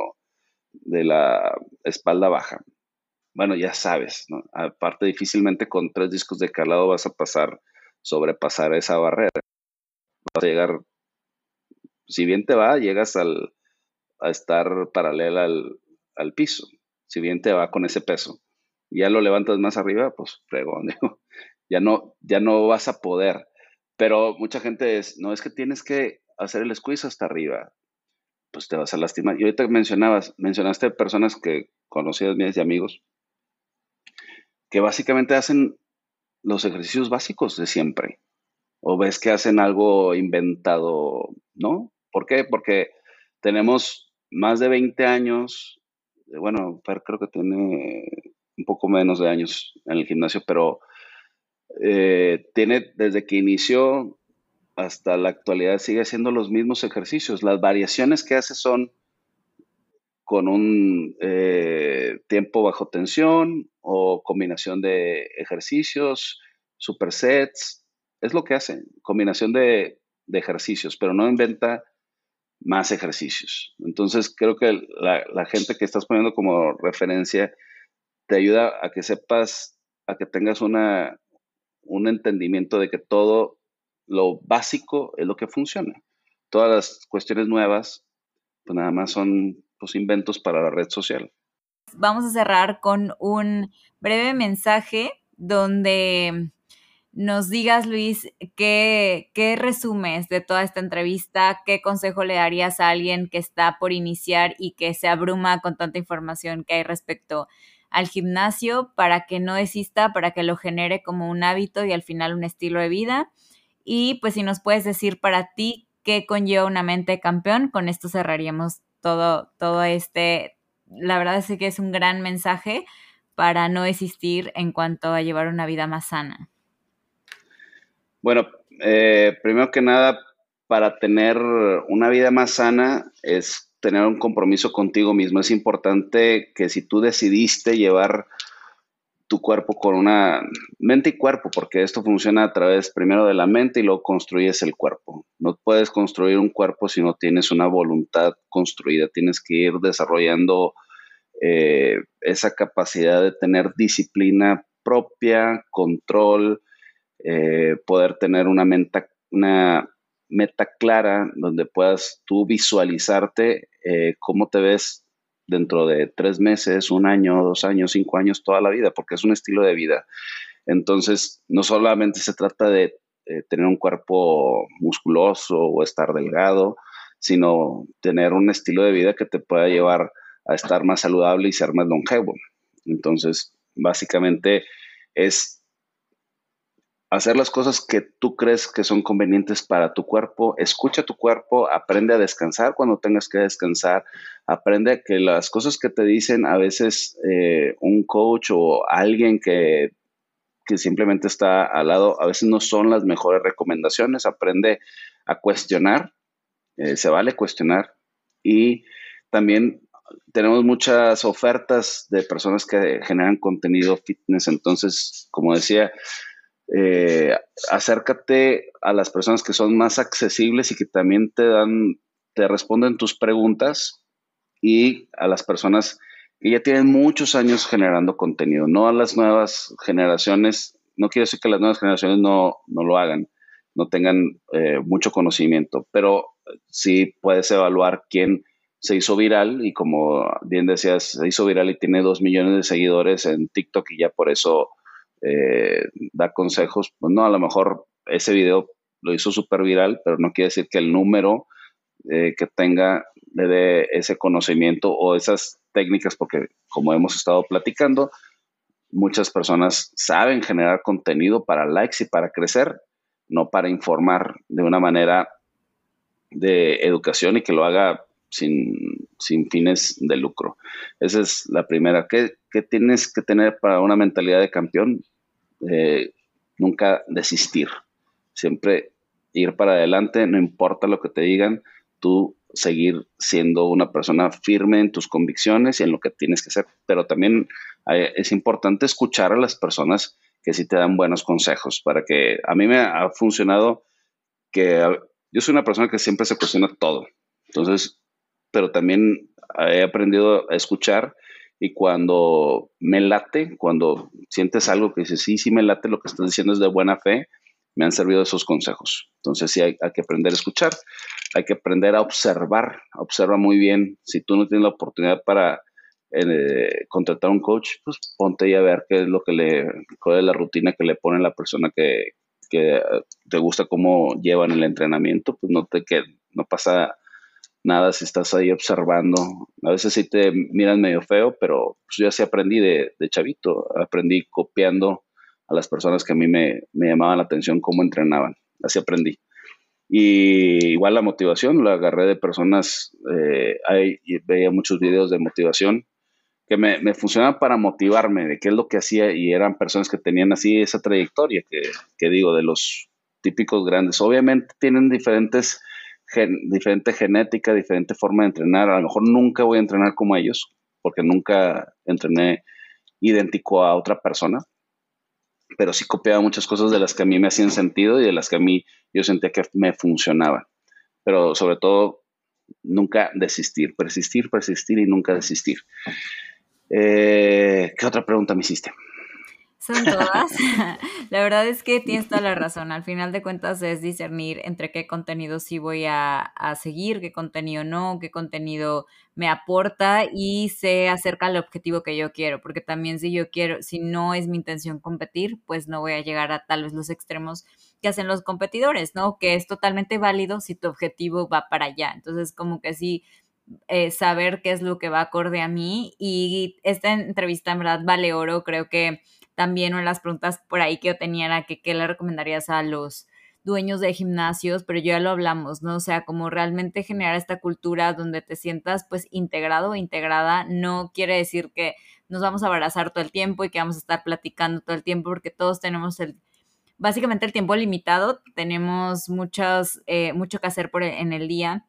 de la espalda baja. Bueno, ya sabes, ¿no? Aparte, difícilmente con tres discos de calado vas a pasar, sobrepasar esa barrera. Vas a llegar Si bien te va, llegas al, a estar paralela al, al piso. Si bien te va con ese peso. Ya lo levantas más arriba, pues fregón, [LAUGHS] ya no, ya no vas a poder. Pero mucha gente es, no es que tienes que hacer el squeeze hasta arriba, pues te vas a lastimar. Y ahorita mencionabas, mencionaste personas que conocías mías y amigos, que básicamente hacen los ejercicios básicos de siempre. O ves que hacen algo inventado, ¿no? ¿Por qué? Porque tenemos más de 20 años, bueno, creo que tiene un poco menos de años en el gimnasio, pero eh, tiene desde que inició hasta la actualidad sigue haciendo los mismos ejercicios. Las variaciones que hace son con un eh, tiempo bajo tensión o combinación de ejercicios, supersets. Es lo que hace, combinación de, ejercicios, pero no inventa más ejercicios. Entonces creo que la, la gente que estás poniendo como referencia te ayuda a que sepas, a que tengas una, un entendimiento de que todo lo básico es lo que funciona. Todas las cuestiones nuevas, pues nada más son pues, inventos para la red social. Vamos a cerrar con un breve mensaje donde nos digas, Luis, ¿qué, qué resumes de toda esta entrevista, qué consejo le darías a alguien que está por iniciar y que se abruma con tanta información que hay respecto al gimnasio para que no desista, para que lo genere como un hábito y al final un estilo de vida. Y pues si nos puedes decir para ti qué conlleva una mente campeón, con esto cerraríamos todo, todo este, la verdad es que es un gran mensaje para no desistir en cuanto a llevar una vida más sana. Bueno, eh, primero que nada, para tener una vida más sana es tener un compromiso contigo mismo. Es importante que si tú decidiste llevar tu cuerpo con una mente y cuerpo, porque esto funciona a través primero de la mente y luego construyes el cuerpo. No puedes construir un cuerpo si no tienes una voluntad construida. Tienes que ir desarrollando eh, esa capacidad de tener disciplina propia, control, eh, poder tener una, una meta clara donde puedas tú visualizarte eh, cómo te ves dentro de tres meses, un año, dos años, cinco años, toda la vida, porque es un estilo de vida. Entonces, no solamente se trata de eh, tener un cuerpo musculoso o estar delgado, sino tener un estilo de vida que te pueda llevar a estar más saludable y ser más longevo. Entonces, básicamente es hacer las cosas que tú crees que son convenientes para tu cuerpo, escucha tu cuerpo, aprende a descansar cuando tengas que descansar, aprende que las cosas que te dicen a veces eh, un coach o alguien que, que simplemente está al lado, a veces no son las mejores recomendaciones, aprende a cuestionar, eh, se vale cuestionar. Y también tenemos muchas ofertas de personas que generan contenido fitness, entonces, como decía, eh, acércate a las personas que son más accesibles y que también te dan, te responden tus preguntas y a las personas que ya tienen muchos años generando contenido, no a las nuevas generaciones, no quiero decir que las nuevas generaciones no, lo hagan, no tengan eh, mucho conocimiento, pero sí puedes evaluar quién se hizo viral y como bien decías, se hizo viral y tiene dos millones de seguidores en TikTok y ya por eso eh, da consejos, pues no, a lo mejor ese video lo hizo súper viral, pero no quiere decir que el número eh, que tenga le dé ese conocimiento o esas técnicas, porque como hemos estado platicando, muchas personas saben generar contenido para likes y para crecer, no para informar de una manera de educación y que lo haga sin, fines de lucro. Esa es la primera. ¿Qué, ¿Qué, tienes que tener para una mentalidad de campeón? Eh, nunca desistir, siempre ir para adelante, no importa lo que te digan, tú seguir siendo una persona firme en tus convicciones y en lo que tienes que hacer, pero también eh, es importante escuchar a las personas que sí te dan buenos consejos, para que a mí me ha funcionado que yo soy una persona que siempre se cuestiona todo, entonces, pero también he aprendido a escuchar y cuando me late, cuando sientes algo que dices, sí, sí me late, lo que estás diciendo es de buena fe, me han servido esos consejos. Entonces sí hay, que aprender a escuchar. hay que aprender a observar, observa muy bien. Si tú no tienes la oportunidad para eh, contratar un coach, pues ponte a ver qué es lo que le, cuál es la rutina que le pone la persona que, que te gusta cómo llevan el entrenamiento, pues no te que no pasa nada si estás ahí observando. A veces sí te miran medio feo, pero pues yo así aprendí de, chavito, aprendí copiando a las personas que a mí me, llamaban la atención cómo entrenaban, así aprendí. Y igual la motivación, la agarré de personas, eh, veía muchos videos de motivación que me, me funcionaban para motivarme de qué es lo que hacía y eran personas que tenían así esa trayectoria que digo, de los típicos grandes. Obviamente tienen diferentes, diferente genética, diferente forma de entrenar. A lo mejor nunca voy a entrenar como ellos, porque nunca entrené idéntico a otra persona, pero sí copiaba muchas cosas de las que a mí me hacían sentido y de las que a mí yo sentía que me funcionaban. Pero sobre todo, nunca desistir, persistir, persistir y nunca desistir. Eh, ¿Qué otra pregunta me hiciste? Son todas. [LAUGHS] [LAUGHS] la verdad es que tienes toda la [LAUGHS] razón. Al final de cuentas es discernir entre qué contenido sí voy a, a, seguir, qué contenido no, qué contenido me aporta y se acerca al objetivo que yo quiero. Porque también si yo quiero, si no es mi intención competir, pues no voy a llegar a tal vez los extremos que hacen los competidores, ¿no? Que es totalmente válido si tu objetivo va para allá. Entonces, como que sí eh, saber qué es lo que va acorde a mí. Y esta entrevista en verdad vale oro. Creo que también una de las preguntas por ahí que yo tenía era que qué le recomendarías a los dueños de gimnasios, pero ya lo hablamos, ¿no? O sea, como realmente generar esta cultura donde te sientas pues integrado o integrada, no quiere decir que nos vamos a abrazar todo el tiempo y que vamos a estar platicando todo el tiempo, porque todos tenemos el, básicamente el tiempo limitado, tenemos muchos, eh, mucho que hacer por en el día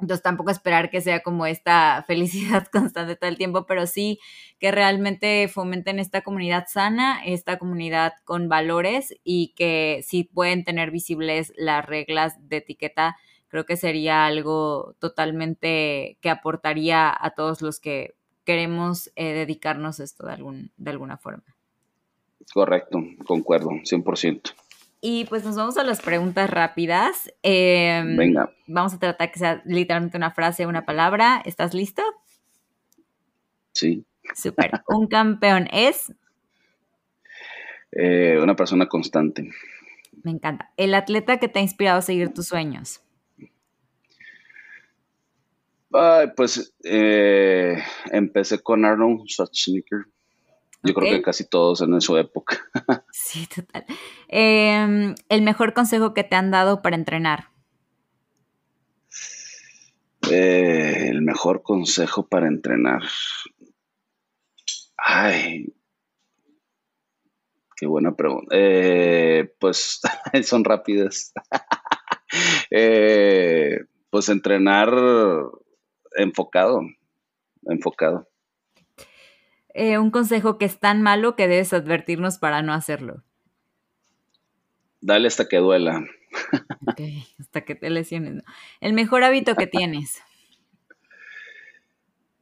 entonces tampoco esperar que sea como esta [LAUGHS] felicidad constante todo el tiempo, pero sí que realmente fomenten esta comunidad sana, esta comunidad con valores y que sí pueden tener visibles las reglas de etiqueta. Creo que sería algo totalmente que aportaría a todos los que queremos eh, dedicarnos a esto de, algún, de alguna forma. Correcto, concuerdo, 100%. Y pues nos vamos a las preguntas rápidas. Em, Venga. Vamos a tratar que sea literalmente una frase, una palabra. ¿Estás listo? Sí. Súper. [LAUGHS] Un campeón es. Eh, una persona constante. Me encanta. El atleta que te ha inspirado a seguir tus sueños. pues eh, empecé con Arnold Schwarzenegger. Yo creo que casi todos en su época. [LAUGHS] sí, total. Em, el mejor consejo que te han dado para entrenar. Eh, el mejor consejo para entrenar. Ay, qué buena pregunta. Eh, pues [LAUGHS] son rápidas. [LAUGHS] Eh, pues entrenar enfocado, enfocado. Eh, un consejo que es tan malo que debes advertirnos para no hacerlo? Dale hasta que duela. Ok, hasta que te lesiones. El mejor hábito que tienes.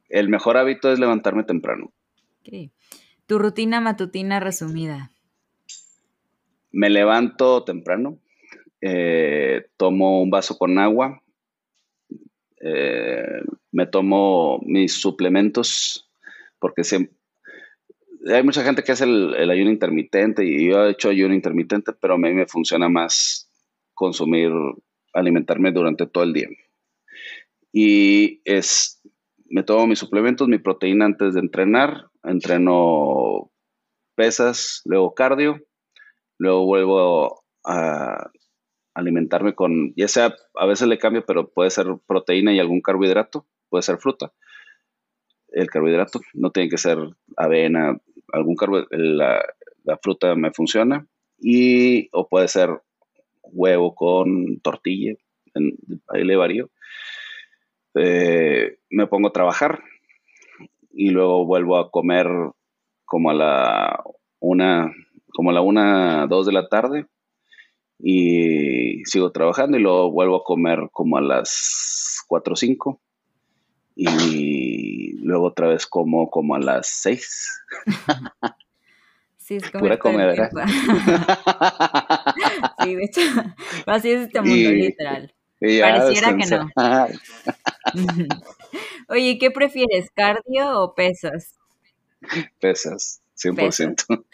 El mejor hábito es levantarme temprano. Tu rutina matutina resumida. Me levanto temprano, eh, tomo un vaso con agua, eh, me tomo mis suplementos, porque siempre, hay mucha gente que hace el, ayuno intermitente y yo he hecho ayuno intermitente, pero a mí me funciona más consumir, alimentarme durante todo el día. Y es, me tomo mis suplementos, mi proteína antes de entrenar, entreno pesas, luego cardio, luego vuelvo a alimentarme con, ya sea, a veces le cambio, pero puede ser proteína y algún carbohidrato, puede ser fruta el carbohidrato, no tiene que ser avena, algún carbohidrato, la, fruta me funciona, y o puede ser huevo con tortilla, ahí le varío. Eh, me pongo a trabajar y luego vuelvo a comer como a la una, como a la una, dos de la tarde y sigo trabajando y luego vuelvo a comer como a las cuatro o cinco y luego otra vez como como a las seis. Sí, es como Pura comedera. [LAUGHS] sí, de hecho, así es este mundo, literal. Pareciera que no. [LAUGHS] Oye, ¿qué prefieres, cardio o pesas? Pesas, 100%.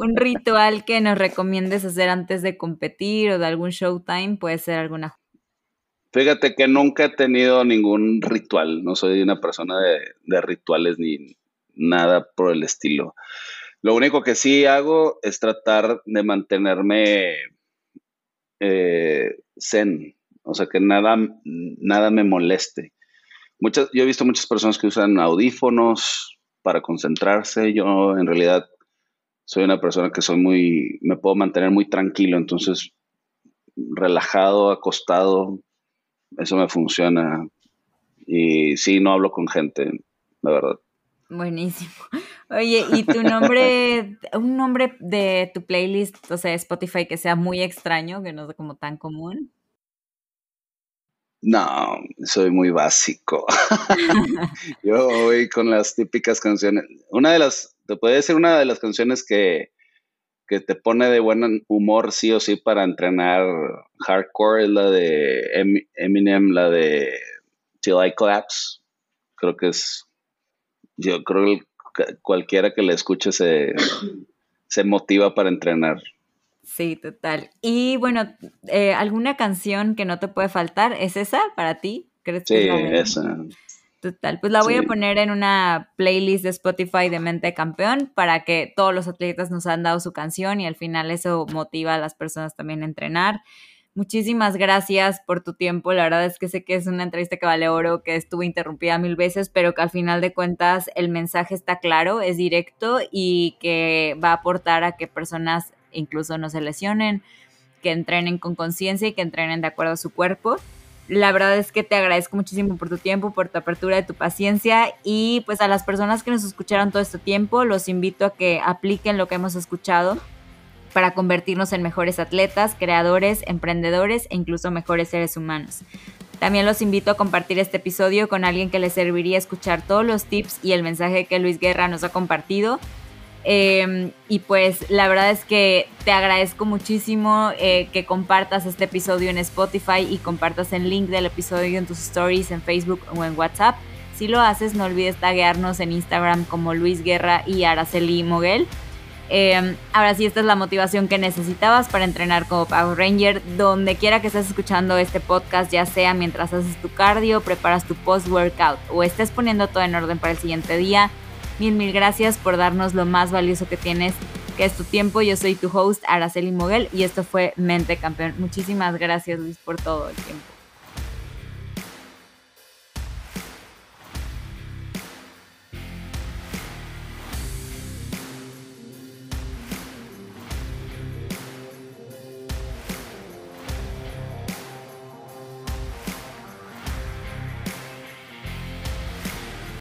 Un ritual que nos recomiendes hacer antes de competir o de algún showtime puede ser alguna. Fíjate que nunca he tenido ningún ritual, no soy una persona de, rituales ni nada por el estilo. Lo único que sí hago es tratar de mantenerme eh, zen, o sea, que nada, nada me moleste. Muchas, yo he visto muchas personas que usan audífonos para concentrarse. Yo en realidad soy una persona que soy muy, me puedo mantener muy tranquilo, entonces relajado, acostado, eso me funciona. Y sí, no hablo con gente, la verdad. Buenísimo. Oye, ¿y tu nombre, un nombre de tu playlist, o sea, Spotify que sea muy extraño, que no sea como tan común? No, soy muy básico. [LAUGHS] Yo voy con las típicas canciones. Una de las, te puede decir una de las canciones que, que te pone de buen humor sí o sí para entrenar hardcore es la de Eminem, la de Till I Collapse. Creo que es, yo creo que cualquiera que la escuche se, se motiva para entrenar. Sí, total. Y bueno, eh, ¿alguna canción que no te puede faltar? ¿Es esa para ti? ¿Crees sí, esa. Total, pues la voy a poner en una playlist de Spotify de Mente Campeón para que todos los atletas nos han dado su canción y al final eso motiva a las personas también a entrenar. Muchísimas gracias por tu tiempo. La verdad es que sé que es una entrevista que vale oro, que estuvo interrumpida mil veces, pero que al final de cuentas el mensaje está claro, es directo y que va a aportar a que personas incluso no se lesionen, que entrenen con conciencia y que entrenen de acuerdo a su cuerpo. La verdad es que te agradezco muchísimo por tu tiempo, por tu apertura y tu paciencia y pues a las personas que nos escucharon todo este tiempo, los invito a que apliquen lo que hemos escuchado para convertirnos en mejores atletas, creadores, emprendedores e incluso mejores seres humanos. También los invito a compartir este episodio con alguien que les serviría escuchar todos los tips y el mensaje que Luis Guerra nos ha compartido Em, y pues la verdad es que te agradezco muchísimo eh, que compartas este episodio en Spotify y compartas el link del episodio en tus stories en Facebook o en WhatsApp. Si lo haces, no olvides taguearnos en Instagram como Luis Guerra y Araceli Moguel. Em, ahora sí, esta es la motivación que necesitabas para entrenar como Power Ranger. Donde quiera que estés escuchando este podcast, ya sea mientras haces tu cardio, preparas tu post-workout o estés poniendo todo en orden para el siguiente día, Mil, mil gracias por darnos lo más valioso que tienes, que es tu tiempo. Yo soy tu host, Araceli Moguel, y esto fue Mente Campeón. Muchísimas gracias, Luis, por todo el tiempo.